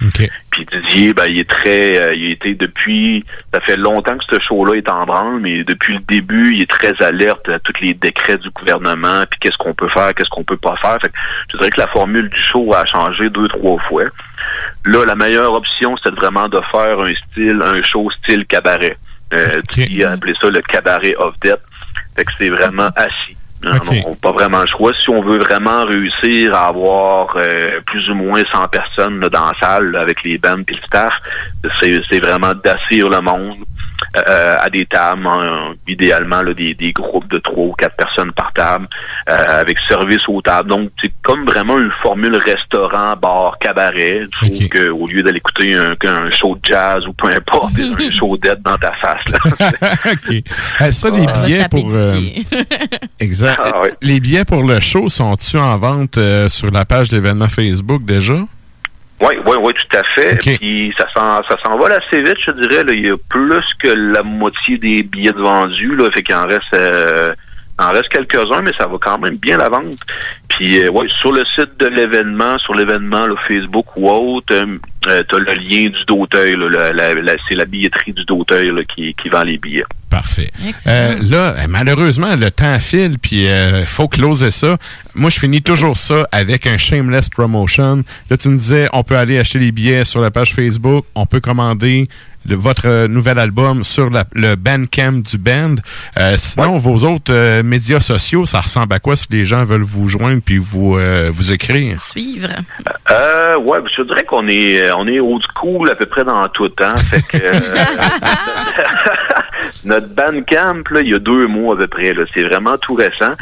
Puis Didier, ben, il est très, euh, il été depuis, ça fait longtemps que ce show-là est en branle, mais depuis le début, il est très alerte à tous les décrets du gouvernement, puis qu'est-ce qu'on peut faire, qu'est-ce qu'on peut pas faire. Fait que je dirais que la formule du show a changé deux, trois fois. Là, la meilleure option, c'était vraiment de faire un style, un show style cabaret. Euh, Didier a appelé ça le cabaret of death. Fait que c'est vraiment assis. Non, Ok. non, on n'a pas vraiment le choix. Si on veut vraiment réussir à avoir euh, plus ou moins 100 personnes là, dans la salle là, avec les bands et le staff, c'est c'est vraiment d'assir le monde euh, à des tables, hein, idéalement là, des, des groupes de trois ou quatre personnes par table, euh, avec service aux tables. Donc, c'est comme vraiment une formule restaurant, bar, cabaret, sauf que au lieu d'aller écouter un, un show de jazz ou peu importe, un show d'aide dans ta face. Là. OK. Euh, ça, les billets pour... euh, exact. Ah. Les billets pour le show sont-ils en vente euh, sur la page d'événements Facebook déjà? Oui, oui, oui, tout à fait. Puis ça s'en ça s'envole assez vite, je dirais. Là. Il y a plus que la moitié des billets de vendus. Là, fait qu'il en reste euh, en reste quelques-uns, mais ça va quand même bien la vente. Puis euh, ouais, sur le site de l'événement, sur l'événement là, Facebook ou autre, euh, euh, t'as le lien du Doteuil. Là, La- la- la- c'est la billetterie du Doteuil là, qui, qui vend les billets. Parfait. Euh, là, malheureusement, le temps file, puis il faut closer ça. Moi, je finis toujours ça avec un shameless promotion. Là, tu me disais, on peut aller acheter les billets sur la page Facebook, on peut commander le- votre euh, nouvel album sur la- le Bandcamp du band. Euh, sinon, vos autres euh, médias sociaux, ça ressemble à quoi si les gens veulent vous joindre puis vous euh, vous écrire? Suivre. Euh, ouais, je dirais qu'on est on est old school à peu près dans tout temps. Fait que euh, notre bandcamp, là, il y a deux mois à peu près. Là, c'est vraiment tout récent.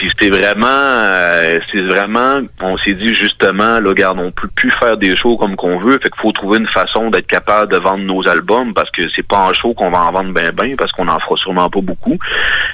Puis c'était vraiment, euh, c'est vraiment, on s'est dit justement, là, regarde, on peut plus faire des shows comme qu'on veut, fait qu'il faut trouver une façon d'être capable de vendre nos albums parce que c'est pas en show qu'on va en vendre ben ben parce qu'on en fera sûrement pas beaucoup.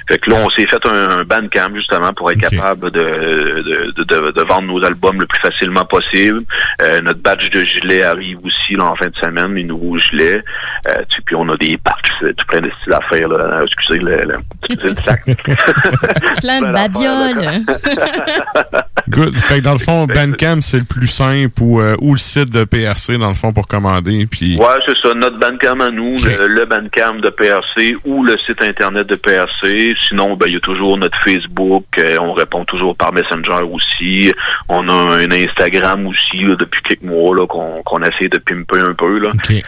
Fait que là, on s'est fait un, un bandcamp justement pour être capable de, de, de, de- vendre nos albums le plus facilement possible. Euh, notre badge de gilet arrive aussi là, en fin de semaine, les nouveaux gilets. Euh, tu sais, puis on a des patchs, euh, tout plein de styles à faire. Là. Excusez le, le, excusez le sac. Plein de babioles. Good. Fait que dans le fond, Bandcamp, c'est le plus simple ou, euh, ou le site de PRC, dans le fond, pour commander. Puis... Ouais, c'est ça. Notre Bandcamp à nous, le, le Bandcamp de PRC ou le site Internet de PRC. Sinon, ben, il y a toujours notre Facebook. euh, on répond toujours par Messenger aussi. On a un Instagram aussi là, depuis quelques mois là, qu'on qu'on essaie de pimper un peu. Là. Puis,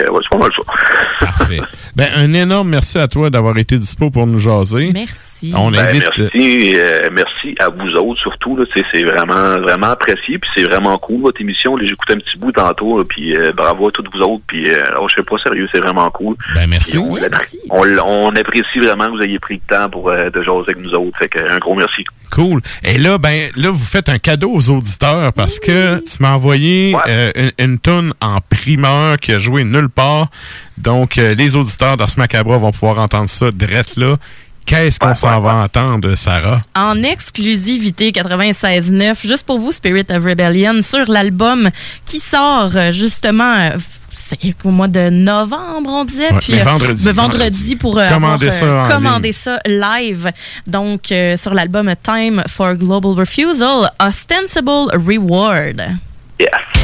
euh, ouais, c'est pas mal ça. Parfait. Ben, un énorme merci à toi d'avoir été dispo pour nous jaser. Merci. On Ben, invite... merci, euh, merci à vous autres surtout. C'est vraiment vraiment apprécié, puis c'est vraiment cool votre émission. J'écoutais un petit bout tantôt, là, puis euh, bravo à toutes vous autres. Puis euh, oh, je sais pas sérieux, c'est vraiment cool. Ben merci. On, on, on apprécie vraiment que vous ayez pris le temps pour euh, de jaser avec nous autres. Fait que, un gros merci. Cool. Et là, ben, là, vous faites un cadeau aux auditeurs parce que tu m'as envoyé euh, une, une toune en primeur qui a joué nulle part. Donc, euh, les auditeurs d'Ars Macabra vont pouvoir entendre ça direct là. Qu'est-ce qu'on s'en va entendre, Sarah? En exclusivité 96.9, juste pour vous, Spirit of Rebellion, sur l'album qui sort euh, justement c'est au mois de novembre, on disait. Ouais, puis, mais euh, vendredi, mais vendredi, vendredi. pour euh, avoir, ça commander ça live. Donc, euh, sur l'album Time for Global Refusal, Ostensible Reward. Yes.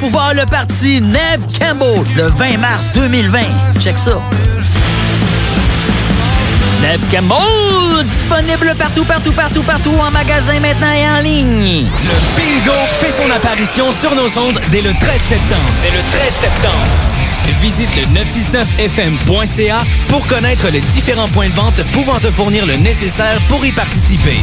Pouvoir le parti Neve Campbell le 20 mars 2020. Check ça. Neve Campbell, disponible partout, partout, partout, partout, en magasin maintenant et en ligne. Le bingo fait son apparition sur nos ondes dès le 13 septembre. Dès le 13 septembre. Visite le 969fm.ca pour connaître les différents points de vente pouvant te fournir le nécessaire pour y participer.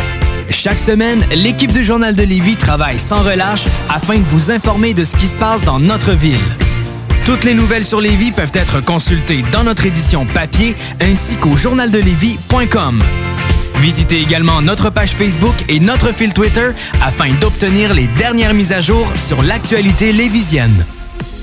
Chaque semaine, l'équipe du Journal de Lévis travaille sans relâche afin de vous informer de ce qui se passe dans notre ville. Toutes les nouvelles sur Lévis peuvent être consultées dans notre édition papier ainsi qu'au journaldelevis.com. Visitez également notre page Facebook et notre fil Twitter afin d'obtenir les dernières mises à jour sur l'actualité lévisienne.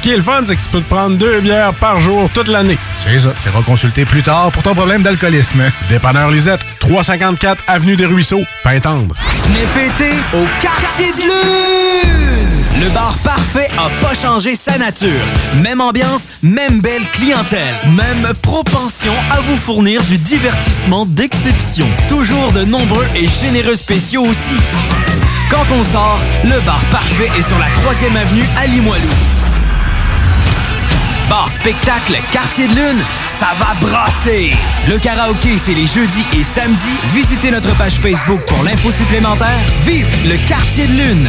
Ce qui est le fun, c'est que tu peux te prendre deux bières par jour toute l'année. C'est ça. Tu iras consulter plus tard pour ton problème d'alcoolisme. Dépanneur Lisette, 354 Avenue des Ruisseaux, Pintendre. Venez fêter au Quartier de Lune! Le bar parfait a pas changé sa nature. Même ambiance, même belle clientèle, même propension à vous fournir du divertissement d'exception. Toujours de nombreux et généreux spéciaux aussi. Quand on sort, le bar parfait est sur la 3e avenue à Limoilou. Bar spectacle Quartier de Lune, ça va brasser! Le karaoké, c'est les jeudis et samedis. Visitez notre page Facebook pour l'info supplémentaire. Vive le Quartier de Lune!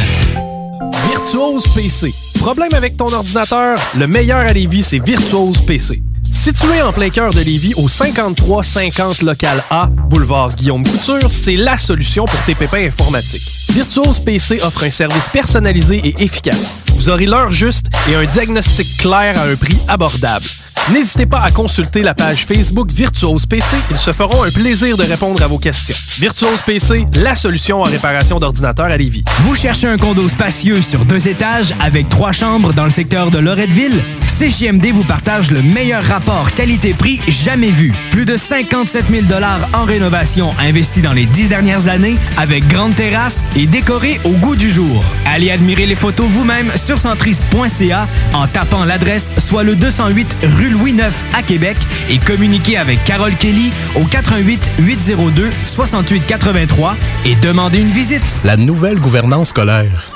Virtuose PC. Problème avec ton ordinateur? Le meilleur à Lévis, c'est Virtuose PC. Situé en plein cœur de Lévis, au 5350 local A, boulevard Guillaume Couture, c'est la solution pour tes pépins informatiques. Virtuose PC offre un service personnalisé et efficace. Vous aurez l'heure juste et un diagnostic clair à un prix abordable. N'hésitez pas à consulter la page Facebook Virtuose PC. Ils se feront un plaisir de répondre à vos questions. Virtuose PC, la solution en réparation d'ordinateurs à Lévis. Vous cherchez un condo spacieux sur deux étages avec trois chambres dans le secteur de Loretteville? CJMD vous partage le meilleur rapport qualité-prix jamais vu. Plus de 57 000 en rénovation investis dans les dix dernières années avec grande terrasse et décoré au goût du jour. Allez admirer les photos vous-même sur centris.ca en tapant l'adresse soit le 208 rue Louis IX à Québec et communiquez avec Carole Kelly au 88 802 68 83 et demandez une visite. La nouvelle gouvernance scolaire.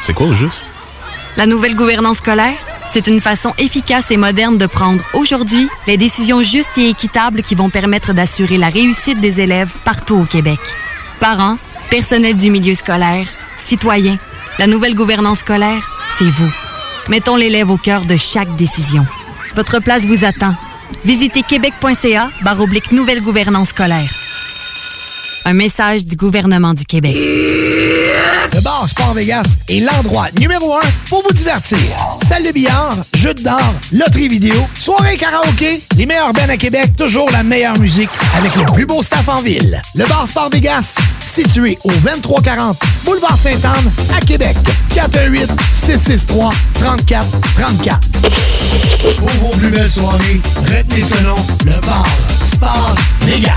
C'est quoi au juste? La nouvelle gouvernance scolaire, c'est une façon efficace et moderne de prendre aujourd'hui les décisions justes et équitables qui vont permettre d'assurer la réussite des élèves partout au Québec. Parents, personnel du milieu scolaire, citoyens, la nouvelle gouvernance scolaire, c'est vous. Mettons l'élève au cœur de chaque décision. Votre place vous attend. Visitez québec.ca barre nouvelle gouvernance scolaire. Un message du gouvernement du Québec. Le bar Sport Vegas est l'endroit numéro un pour vous divertir. Salle de billard, jeux d'or, loterie vidéo, soirée karaoké, les meilleurs bands à Québec, toujours la meilleure musique avec le plus beau staff en ville. Le bar Sport Vegas, situé au 2340 Boulevard Sainte-Anne à Québec. 418 663 34 34. Pour vos plus belles soirées, retenez ce nom, le bar Sport Vegas.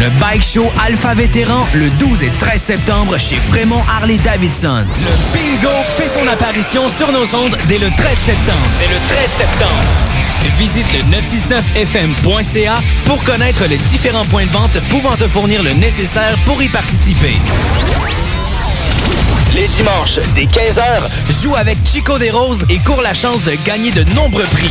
Le Bike Show Alpha Vétéran le 12 et 13 septembre chez Prémont Harley Davidson. Le bingo fait son apparition sur nos ondes dès le 13 septembre. Dès le 13 septembre. Visite le 969fm.ca pour connaître les différents points de vente pouvant te fournir le nécessaire pour y participer. Les dimanches, dès 15h, joue avec Chico des Roses et cours la chance de gagner de nombreux prix.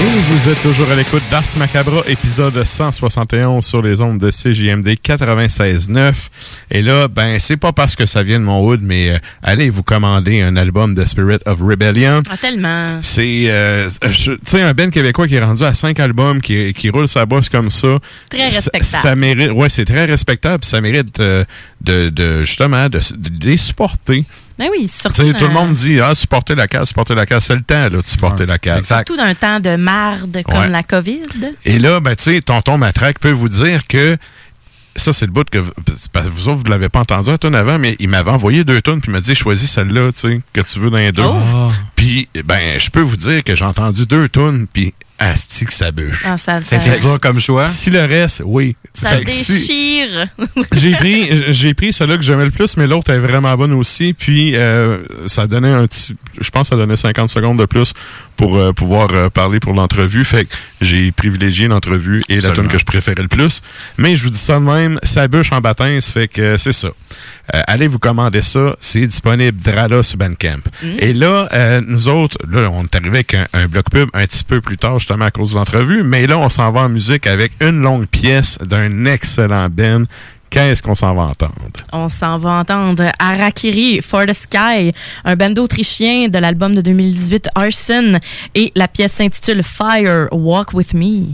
Et vous êtes toujours à l'écoute d'Ars Macabra, épisode 171 sur les ondes de CJMD 96.9. Et là, ben, c'est pas parce que ça vient de mon hood, mais euh, allez vous commander un album de Spirit of Rebellion. Ah, tellement. C'est, euh, tu sais, un band québécois qui est rendu à cinq albums, qui, qui roule sa bosse comme ça. Très ça- respectable. Ça, mérite, ouais, c'est très respectable. Ça mérite euh, de, de, justement, de, de les supporter. Ben oui, surtout. tout le monde dit, ah, supporter la case, supporter la case. C'est le temps, là, de supporter la case. Surtout d'un temps de marde comme Ouais. la COVID. Et là, ben, tu sais, Tonton Matraque peut vous dire que ça, c'est le bout que vous- parce que vous autres, vous l'avez pas entendu un tonne avant, mais il m'avait envoyé deux tonnes puis il m'a dit choisis celle-là, tu sais, que tu veux dans les deux. Oh. Puis, ben, je peux vous dire que j'ai entendu deux tonnes puis asti que ça bûche. Ah, ça, dur comme choix. Si le reste, oui. Ça Fait que si- déchire. j'ai pris j'ai pris celle-là que j'aimais le plus mais l'autre est vraiment bonne aussi puis euh, ça donnait un petit je pense que ça donnait 50 secondes de plus pour euh, pouvoir euh, parler pour l'entrevue. Fait que j'ai privilégié l'entrevue et la tune que je préférais le plus. Mais je vous dis ça de même ça bûche en baptême fait que c'est ça. Euh, allez vous commander ça c'est disponible Drala sur Bandcamp. Mm. et là nous autres là on est arrivé avec un, un bloc pub un petit peu plus tard justement à cause de l'entrevue. Mais là on s'en va en musique avec une longue pièce d'un excellent Ben Qu'est-ce qu'on s'en va entendre? On s'en va entendre Arakiri for the Sky, un band autrichien de l'album de 2018 Arson, et la pièce s'intitule Fire Walk with Me.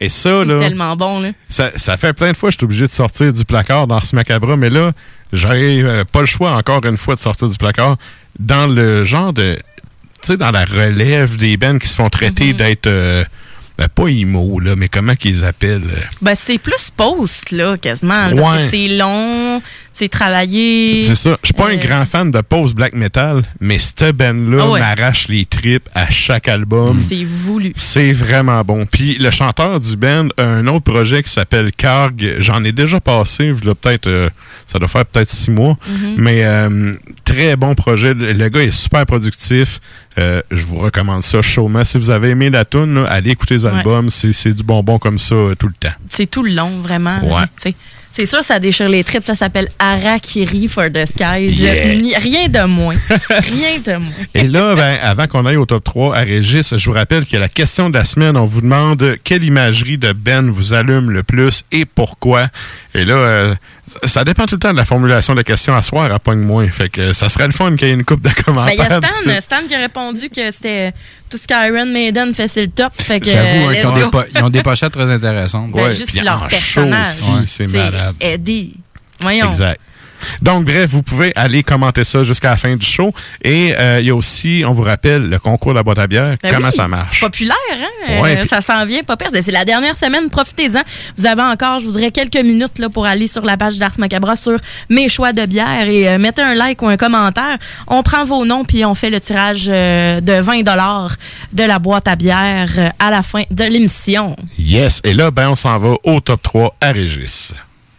Et ça, là. Tellement bon, là. Ça, ça fait plein de fois que je suis obligé de sortir du placard dans ce macabre, mais là, j'ai euh, pas le choix encore une fois de sortir du placard dans le genre de. Tu sais, dans la relève des bands qui se font traiter d'être. euh, ben, pas emo, là, mais comment qu'ils appellent? euh, Ben, c'est plus post, là, quasiment. Parce Ouais. que c'est long, c'est travaillé. C'est ça. Je suis pas un Euh, grand fan de post black metal, mais cette band-là Ah ouais. m'arrache les tripes à chaque album. C'est voulu. C'est vraiment bon. Puis le chanteur du band a un autre projet qui s'appelle Karg. J'en ai déjà passé, peut-être, euh, ça doit faire peut-être six mois. Mhm. Mais euh, très bon projet. Le, le gars est super productif. Euh, je vous recommande ça chaudement. Si vous avez aimé la tune, là, allez écouter les albums. C'est c'est du bonbon comme ça euh, tout le temps. C'est tout le long, vraiment. Ouais. C'est sûr, ça déchire les tripes. Ça s'appelle Arakiri for the Sky. Je- Yeah. ni- rien de moins. rien de moins. Et là, ben, avant qu'on aille au top 3 à Régis, je vous rappelle que la question de la semaine, on vous demande quelle imagerie de Ben vous allume le plus et pourquoi. Et là, euh, ça dépend tout le temps de la formulation de la question à soir à pogne moins. Fait que ça serait le fun qu'il y ait une coupe de Ben, Il commentaires. y a dessus. Stan, Stan qui a répondu que c'était tout ce qu'Iron Maiden fait, c'est le top. Fait que, J'avoue, hein, let's qu'ils ont, go. des po- ils ont des pochettes très intéressantes. Ben, juste leur personnage. c'est T'sais, malade. Eddie. Voyons. Exact. Donc, bref, vous pouvez aller commenter ça jusqu'à la fin du show. Et euh, il y a aussi, on vous rappelle, le concours de la boîte à bière. Ben comment oui, ça marche? Populaire, hein? Ouais, Euh, Ça s'en vient, pas pire. C'est la dernière semaine, profitez-en. Vous avez encore, je vous dirais, quelques minutes là, pour aller sur la page d'Ars Macabra sur mes choix de bière et euh, mettez un like ou un commentaire. On prend vos noms puis on fait le tirage de 20 de la boîte à bière à la fin de l'émission. Yes. Et là, ben, on s'en va au top 3 à Régis.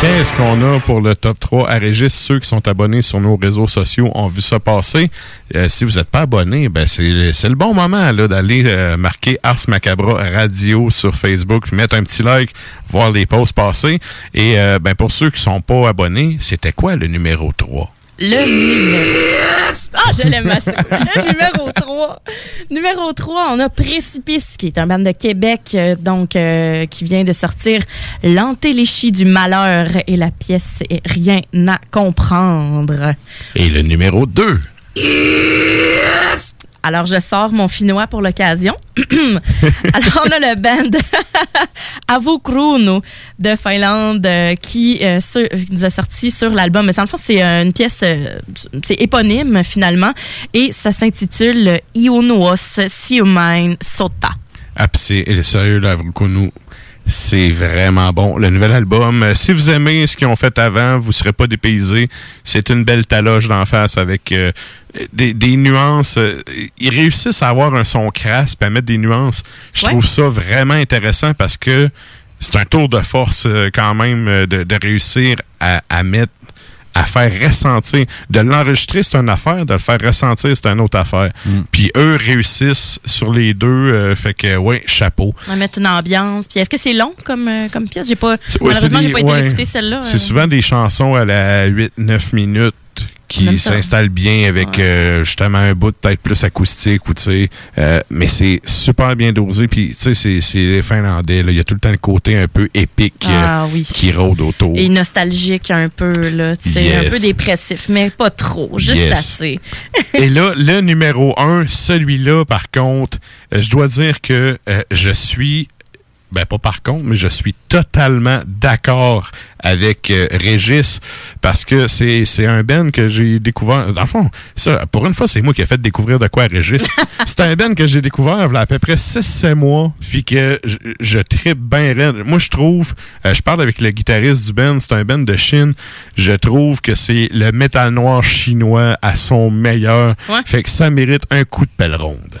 qu'est-ce qu'on a pour le top 3 à Régis? Ceux qui sont abonnés sur nos réseaux sociaux ont vu ça passer. Euh, si vous n'êtes pas abonné, ben c'est c'est le bon moment d'aller euh, marquer Ars Macabra Radio sur Facebook, mettre un petit like, voir les posts passer. Et euh, ben pour ceux qui sont pas abonnés, c'était quoi le numéro 3? Le numéro. Ah, je l'aime assez. Le numéro 3. Numéro 3, on a Précipice, qui est un band de Québec, euh, donc, euh, qui vient de sortir L'Antéléchie du malheur et la pièce est Rien à comprendre. Et le numéro 2? Alors, je sors mon finnois pour l'occasion. Alors, on a le band Avokruno de Finlande euh, qui euh, sur- nous a sorti sur l'album. Mais fond, c'est euh, une pièce, c'est éponyme finalement, et ça s'intitule Ionuos Siumain Sota. Ah, c'est sérieux, là, c'est vraiment bon. Le nouvel album, euh, si vous aimez ce qu'ils ont fait avant, vous serez pas dépaysés. C'est une belle taloche d'en face avec euh, des, des nuances. euh, ils réussissent à avoir un son crasse et à mettre des nuances. Je Ouais. trouve ça vraiment intéressant parce que c'est un tour de force euh, quand même de, de réussir à, à mettre à faire ressentir. De l'enregistrer, c'est une affaire. De le faire ressentir, c'est une autre affaire. Puis eux réussissent sur les deux. euh, fait que, ouais, chapeau. On va mettre une ambiance. Puis est-ce que c'est long comme, euh, comme pièce? J'ai pas, malheureusement, j'ai pas été ouais. écouter celle-là. C'est euh. souvent des chansons à la 8-9 minutes qui ça. s'installent bien avec euh, justement un bout peut-être plus acoustique ou tu sais euh, mais c'est super bien dosé puis tu sais c'est c'est les finlandais il y a tout le temps le côté un peu épique euh, Ah oui. qui rôde autour Et nostalgique un peu, là. tu sais, Yes. Un peu dépressif, mais pas trop. Juste Yes. assez. Et là, le numéro un, celui-là, par contre, euh, je dois dire que euh, je suis, ben pas par contre, mais je suis totalement d'accord avec euh, Régis parce que c'est c'est un Ben que j'ai découvert. Dans le fond, ça, pour une fois, c'est moi qui ai fait découvrir de quoi Régis. c'est un Ben que j'ai découvert il y a à peu près 6-7 mois, puis que je, je tripe bien raide. Moi, je trouve, euh, je parle avec le guitariste du Ben, c'est un Ben de Chine. Je trouve que c'est le métal noir chinois à son meilleur. Ouais. Fait que ça mérite un coup de pelle ronde.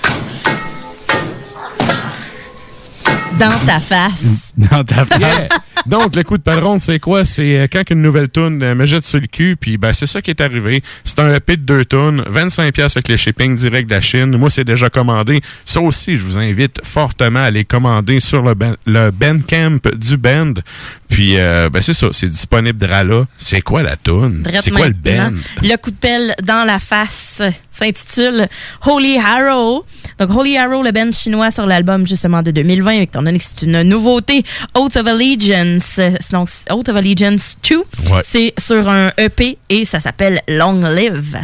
Dans ta face. Dans ta face. Yeah. Donc, le coup de padron, c'est quoi? C'est euh, quand une nouvelle toune euh, me jette sur le cul, puis ben, c'est ça qui est arrivé. C'est un EP de deux tonnes, 25$ piastres avec le shipping direct de la Chine. Moi, c'est déjà commandé. Ça aussi, je vous invite fortement à les commander sur le, ben- le Bandcamp du band. Puis, euh, ben, c'est ça, c'est disponible de là. C'est quoi la toune? C'est quoi le band? Le coup de pelle dans la face s'intitule Holy Arrow. Donc, Holy Arrow, le band chinois sur l'album justement de 2020, étant donné que c'est une nouveauté. Oath of Allegiance. euh, Donc, Oath of Allegiance 2. Ouais. C'est sur un EP et ça s'appelle Long Live.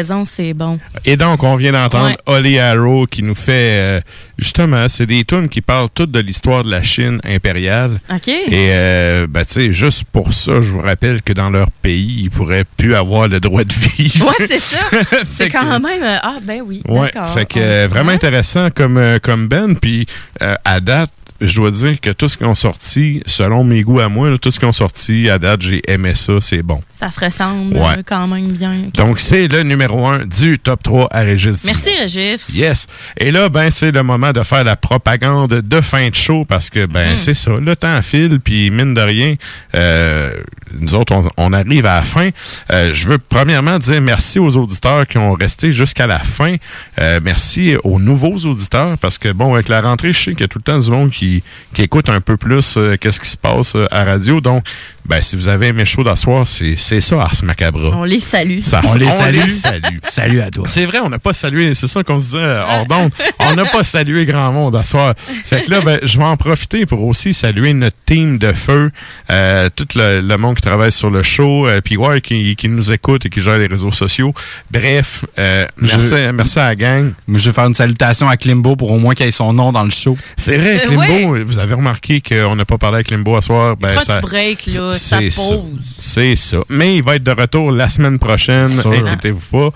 Raison, c'est bon. Et donc, on vient d'entendre Ouais. Arrow qui nous fait, euh, justement, c'est des tunes qui parlent toutes de l'histoire de la Chine impériale. OK. Et, euh, ben, tu sais, juste pour ça, je vous rappelle que dans leur pays, ils pourraient plus avoir le droit de vivre. Ouais, c'est ça. c'est quand même. euh, ah, ben oui. Ouais, D'accord. fait que euh, vraiment intéressant comme, comme Ben. Puis euh, à date, je dois dire que tout ce qu'ils ont sorti, selon mes goûts à moi, là, tout ce qu'ils ont sorti à date, j'ai aimé ça, c'est bon. Ça se ressemble Ouais. euh, quand même bien. Donc, c'est le numéro un du top 3 à Régis. Merci, Régis. Yes. Et là, ben, c'est le moment de faire la propagande de fin de show parce que, ben, Mm. c'est ça. Le temps file, puis mine de rien, euh, nous autres, on, arrive à la fin. Euh, je veux premièrement dire merci aux auditeurs qui ont resté jusqu'à la fin. Euh, merci aux nouveaux auditeurs parce que, bon, avec la rentrée, je sais qu'il y a tout le temps du monde qui, qui écoute un peu plus euh, qu'est-ce qui se passe à radio. Donc, ben, si vous avez aimé chaud d'asseoir, c'est c'est ça, Ars Macabra. On les salue. Ça, On les salue. salue. Salut à toi. C'est vrai, on n'a pas salué, c'est ça qu'on se disait euh, hors d'onde. On n'a pas salué grand monde à soir. Fait que là, ben, je vais en profiter pour aussi saluer notre team de feu, euh, tout le, le monde qui travaille sur le show, euh, puis ouais, qui, qui nous écoute et qui gère les réseaux sociaux. Bref, euh, merci, Je- merci à la gang. Moi, je vais faire une salutation à Klimbo pour au moins qu'il ait son nom dans le show. C'est vrai, Euh, Klimbo, vous avez remarqué qu'on n'a pas parlé avec Klimbo à soir. Ben, Pas ça- de break, là. Ça. pause. C'est ça. Mais il va être de retour la semaine prochaine. Inquiétez-vous pas.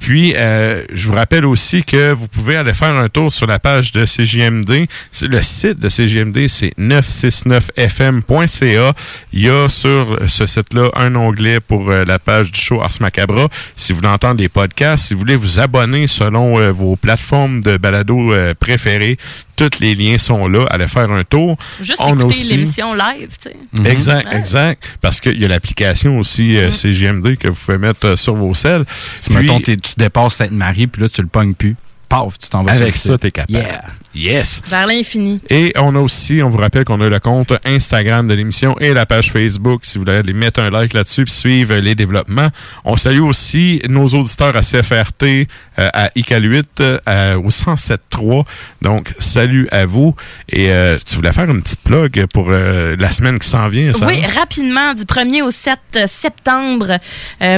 Puis, euh, je vous rappelle aussi que vous pouvez aller faire un tour sur la page de CJMD. C'est Le site de CJMD, c'est 969fm.ca. Il y a sur ce site-là un onglet pour euh, la page du show Ars Macabra. Si vous voulez entendre des podcasts, si vous voulez vous abonner selon euh, vos plateformes de balado euh, préférées, tous les liens sont là. Allez faire un tour. Juste On écouter aussi- l'émission live, tu sais. Exact, Ouais. exact. Parce qu'il y a l'application aussi euh, CGMD que vous pouvez mettre euh, sur vos selles. Si, mettons, t'es- tu dépasses Sainte-Marie, puis là, tu le pognes plus. Paf, tu t'en vas avec sur ça, t'es capable. Yeah. Yes. Vers l'infini. Et on a aussi, on vous rappelle qu'on a le compte Instagram de l'émission et la page Facebook. Si vous voulez aller mettre un like là-dessus puis suivre les développements. On salue aussi nos auditeurs à CFRT, euh, à ICAL 8, euh, au 107.3. Donc, salut à vous. Et euh, tu voulais faire une petite plug pour la semaine qui s'en vient, ça? Oui, rapidement, du 1er au 7 septembre.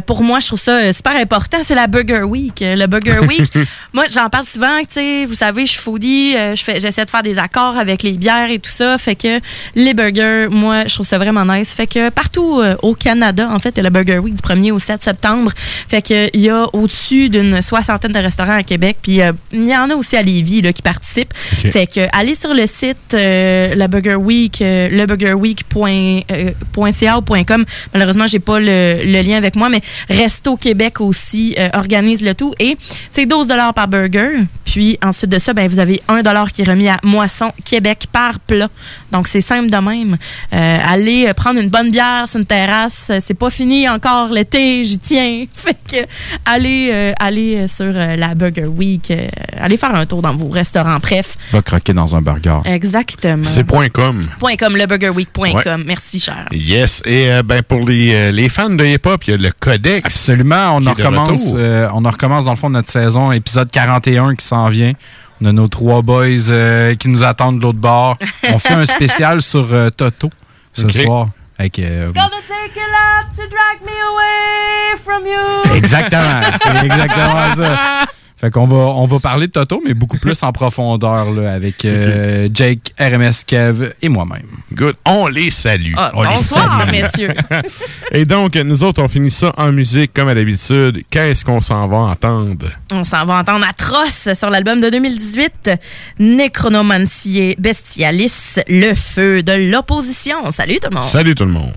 Pour moi, je trouve ça super important. C'est la Burger Week. Le Burger Week, moi, j'en parle souvent. Tu sais, vous savez, je suis foodie. j'essaie de faire des accords avec les bières et tout ça. Fait que les burgers, moi, je trouve ça vraiment nice. Fait que partout au Canada, en fait, il y a la Burger Week du 1er au 7 septembre. Fait que il y a au-dessus d'une soixantaine de restaurants à Québec. Puis euh, il y en a aussi à Lévis là, qui participent. Fait que allez sur le site euh, la Burger Week, euh, leburgerweek.ca ou .com. Malheureusement, j'ai pas le, le lien avec moi, mais Resto Québec aussi euh, organise le tout et c'est 12 dollars par burger. Puis ensuite de ça, ben vous avez 1 dollar qui est remis à Moisson Québec par plat. Donc c'est simple de même. Euh, allez euh, prendre une bonne bière sur une terrasse, Euh, c'est pas fini encore l'été, j'y tiens. Fait que allez euh, allez euh, sur euh, la Burger Week, euh, allez faire un tour dans vos restaurants bref. Va croquer dans un burger. Exactement. C'est point .com. Point .com, leburgerweek.com. Ouais. Merci, cher. Yes. Et euh, ben pour les, euh, les fans de hip-hop, il y a le Codex. Absolument, on en recommence. euh, on en recommence dans le fond de notre saison, épisode 41 qui s'en vient. On a nos trois boys euh, qui nous attendent de l'autre bord. On fait un spécial sur euh, Toto ce soir. Avec, euh, take a lot to drag me away from you. exactement, c'est exactement ça. Fait qu'on va, on va parler de Toto, mais beaucoup plus en profondeur là, avec euh, Jake, RMS Kev et moi-même. Good. On les salue. Ah, on les bonsoir, salue. messieurs. Et donc, nous autres, on finit ça en musique comme à l'habitude. Qu'est-ce qu'on s'en va entendre? On s'en va entendre Atroce sur l'album de 2018, Necronomancier Bestialis, le feu de l'opposition. Salut tout le monde. Salut tout le monde.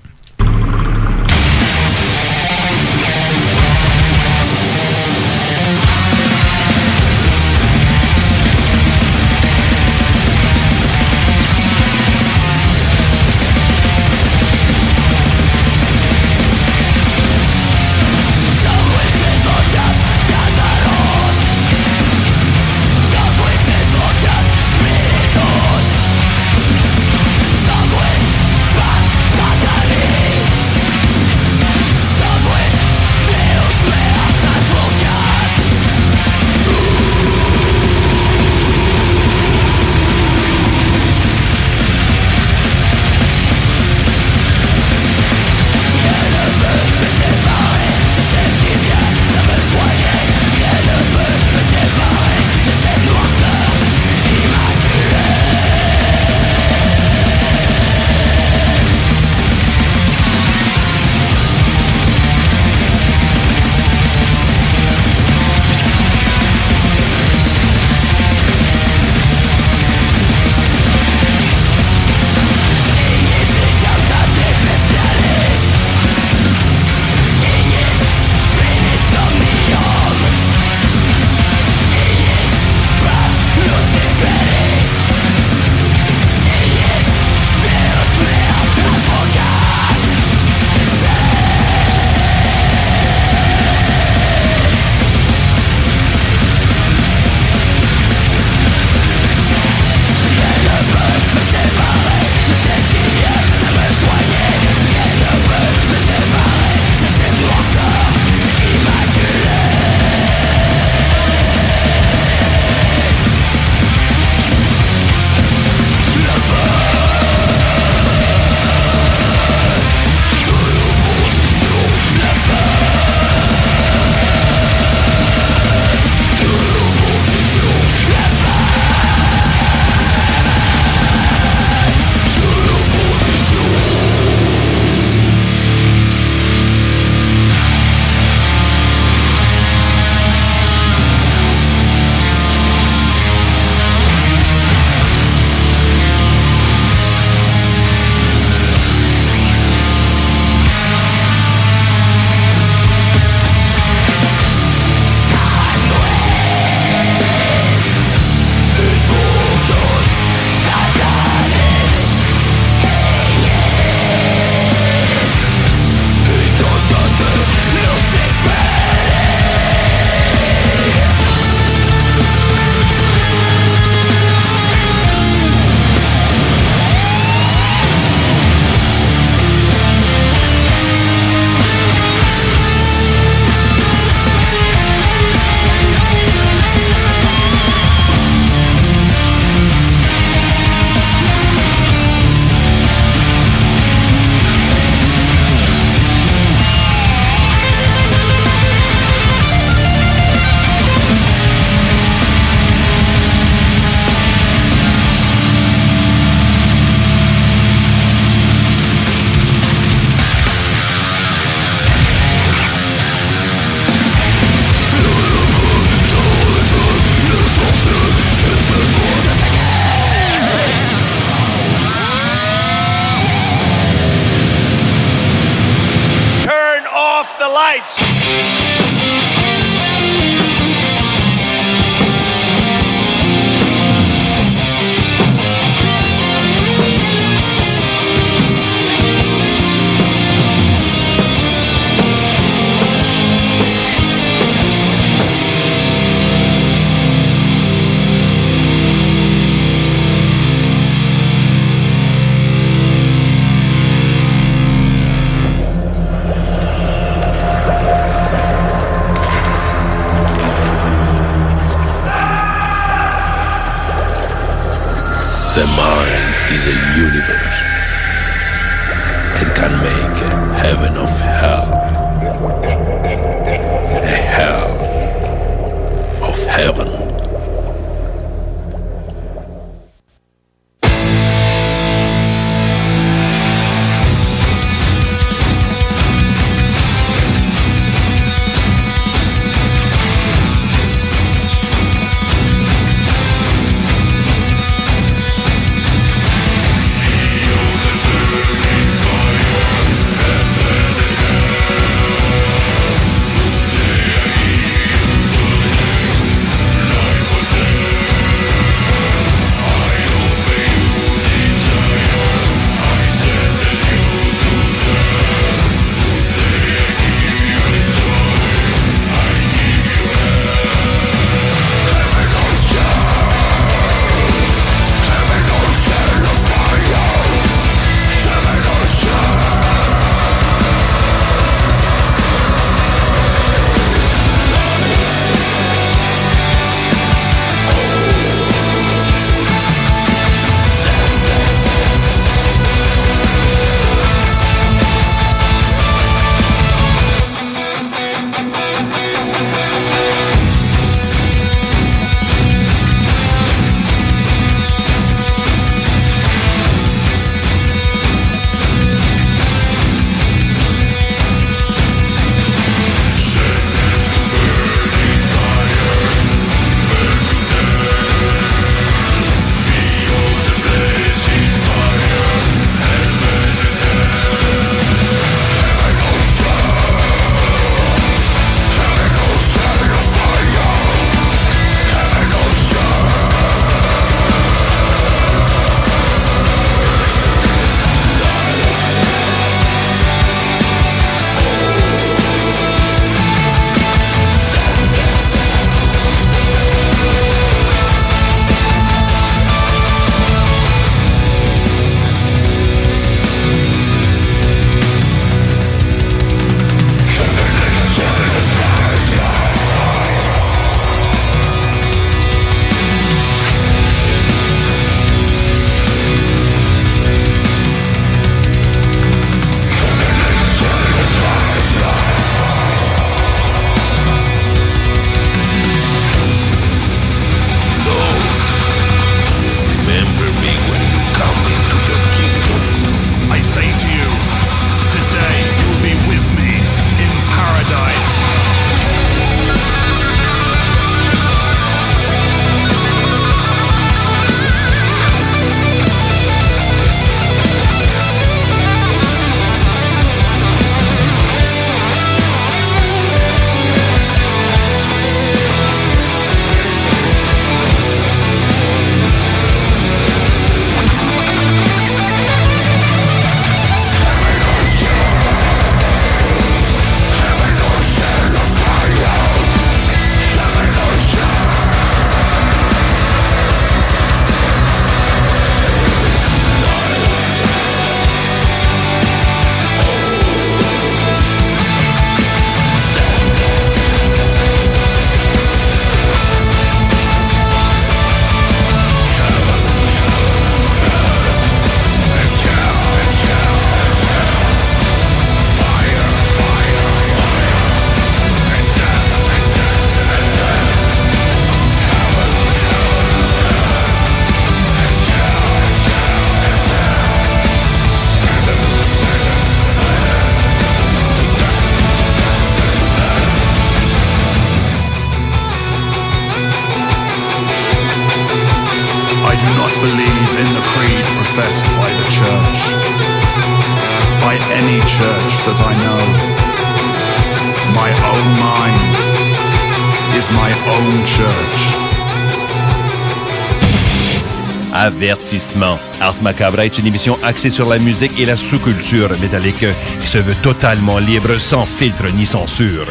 Avertissement. Ars Macabra est une émission axée sur la musique et la sous-culture métallique qui se veut totalement libre, sans filtre ni censure.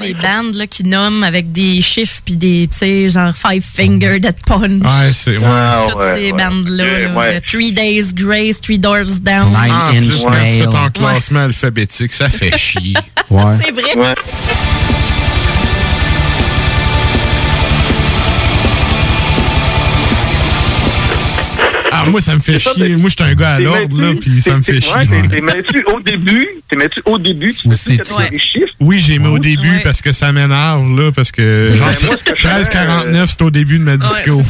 Les bandes là, qui nomment avec des chiffres puis des, tu sais, genre Five Finger Dead Punch. Ouais, c'est. Ouais. Toutes ces bandes-là. là, Ouais. Three Days Grace, Three Doors Down. En plus, quand tu fais ton classement alphabétique, ça fait chier. C'est vrai. Ah, moi, ça me fait ça, chier. Moi, je suis un gars à l'ordre, là, puis ça me fait chier. ouais, t'es- mets-tu au début, t'es mets-tu au début, tu sais que tu as des chiffres. Oui, j'ai mis au début Ouais. parce que ça m'énerve, là, parce que Ben, genre, moi, ce que je fais, 13,49, c'est au début de ma disco.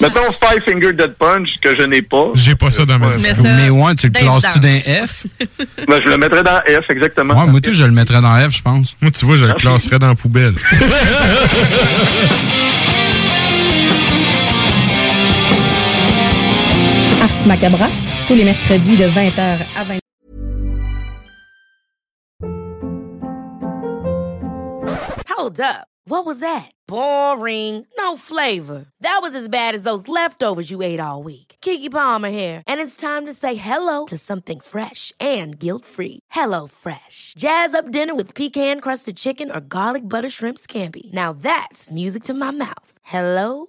Mettons Five Finger Dead Punch, que je n'ai pas. J'ai pas ça dans ma disco. Mais ouais, tu le classes-tu d'un F? Ben, je le mettrais dans F, exactement. Ouais, moi, tout, je le mettrais dans F, je pense. Moi, tu vois, je le classerais dans la poubelle. Ars Macabra, tous les mercredis de 20h à 20h. Hold up. What was that? Boring. No flavor. That was as bad as those leftovers you ate all week. Kiki Palmer here, and it's time to say hello to something fresh and guilt-free. Hello Fresh. Jazz up dinner with pecan-crusted chicken or garlic butter shrimp scampi. Now that's music to my mouth. Hello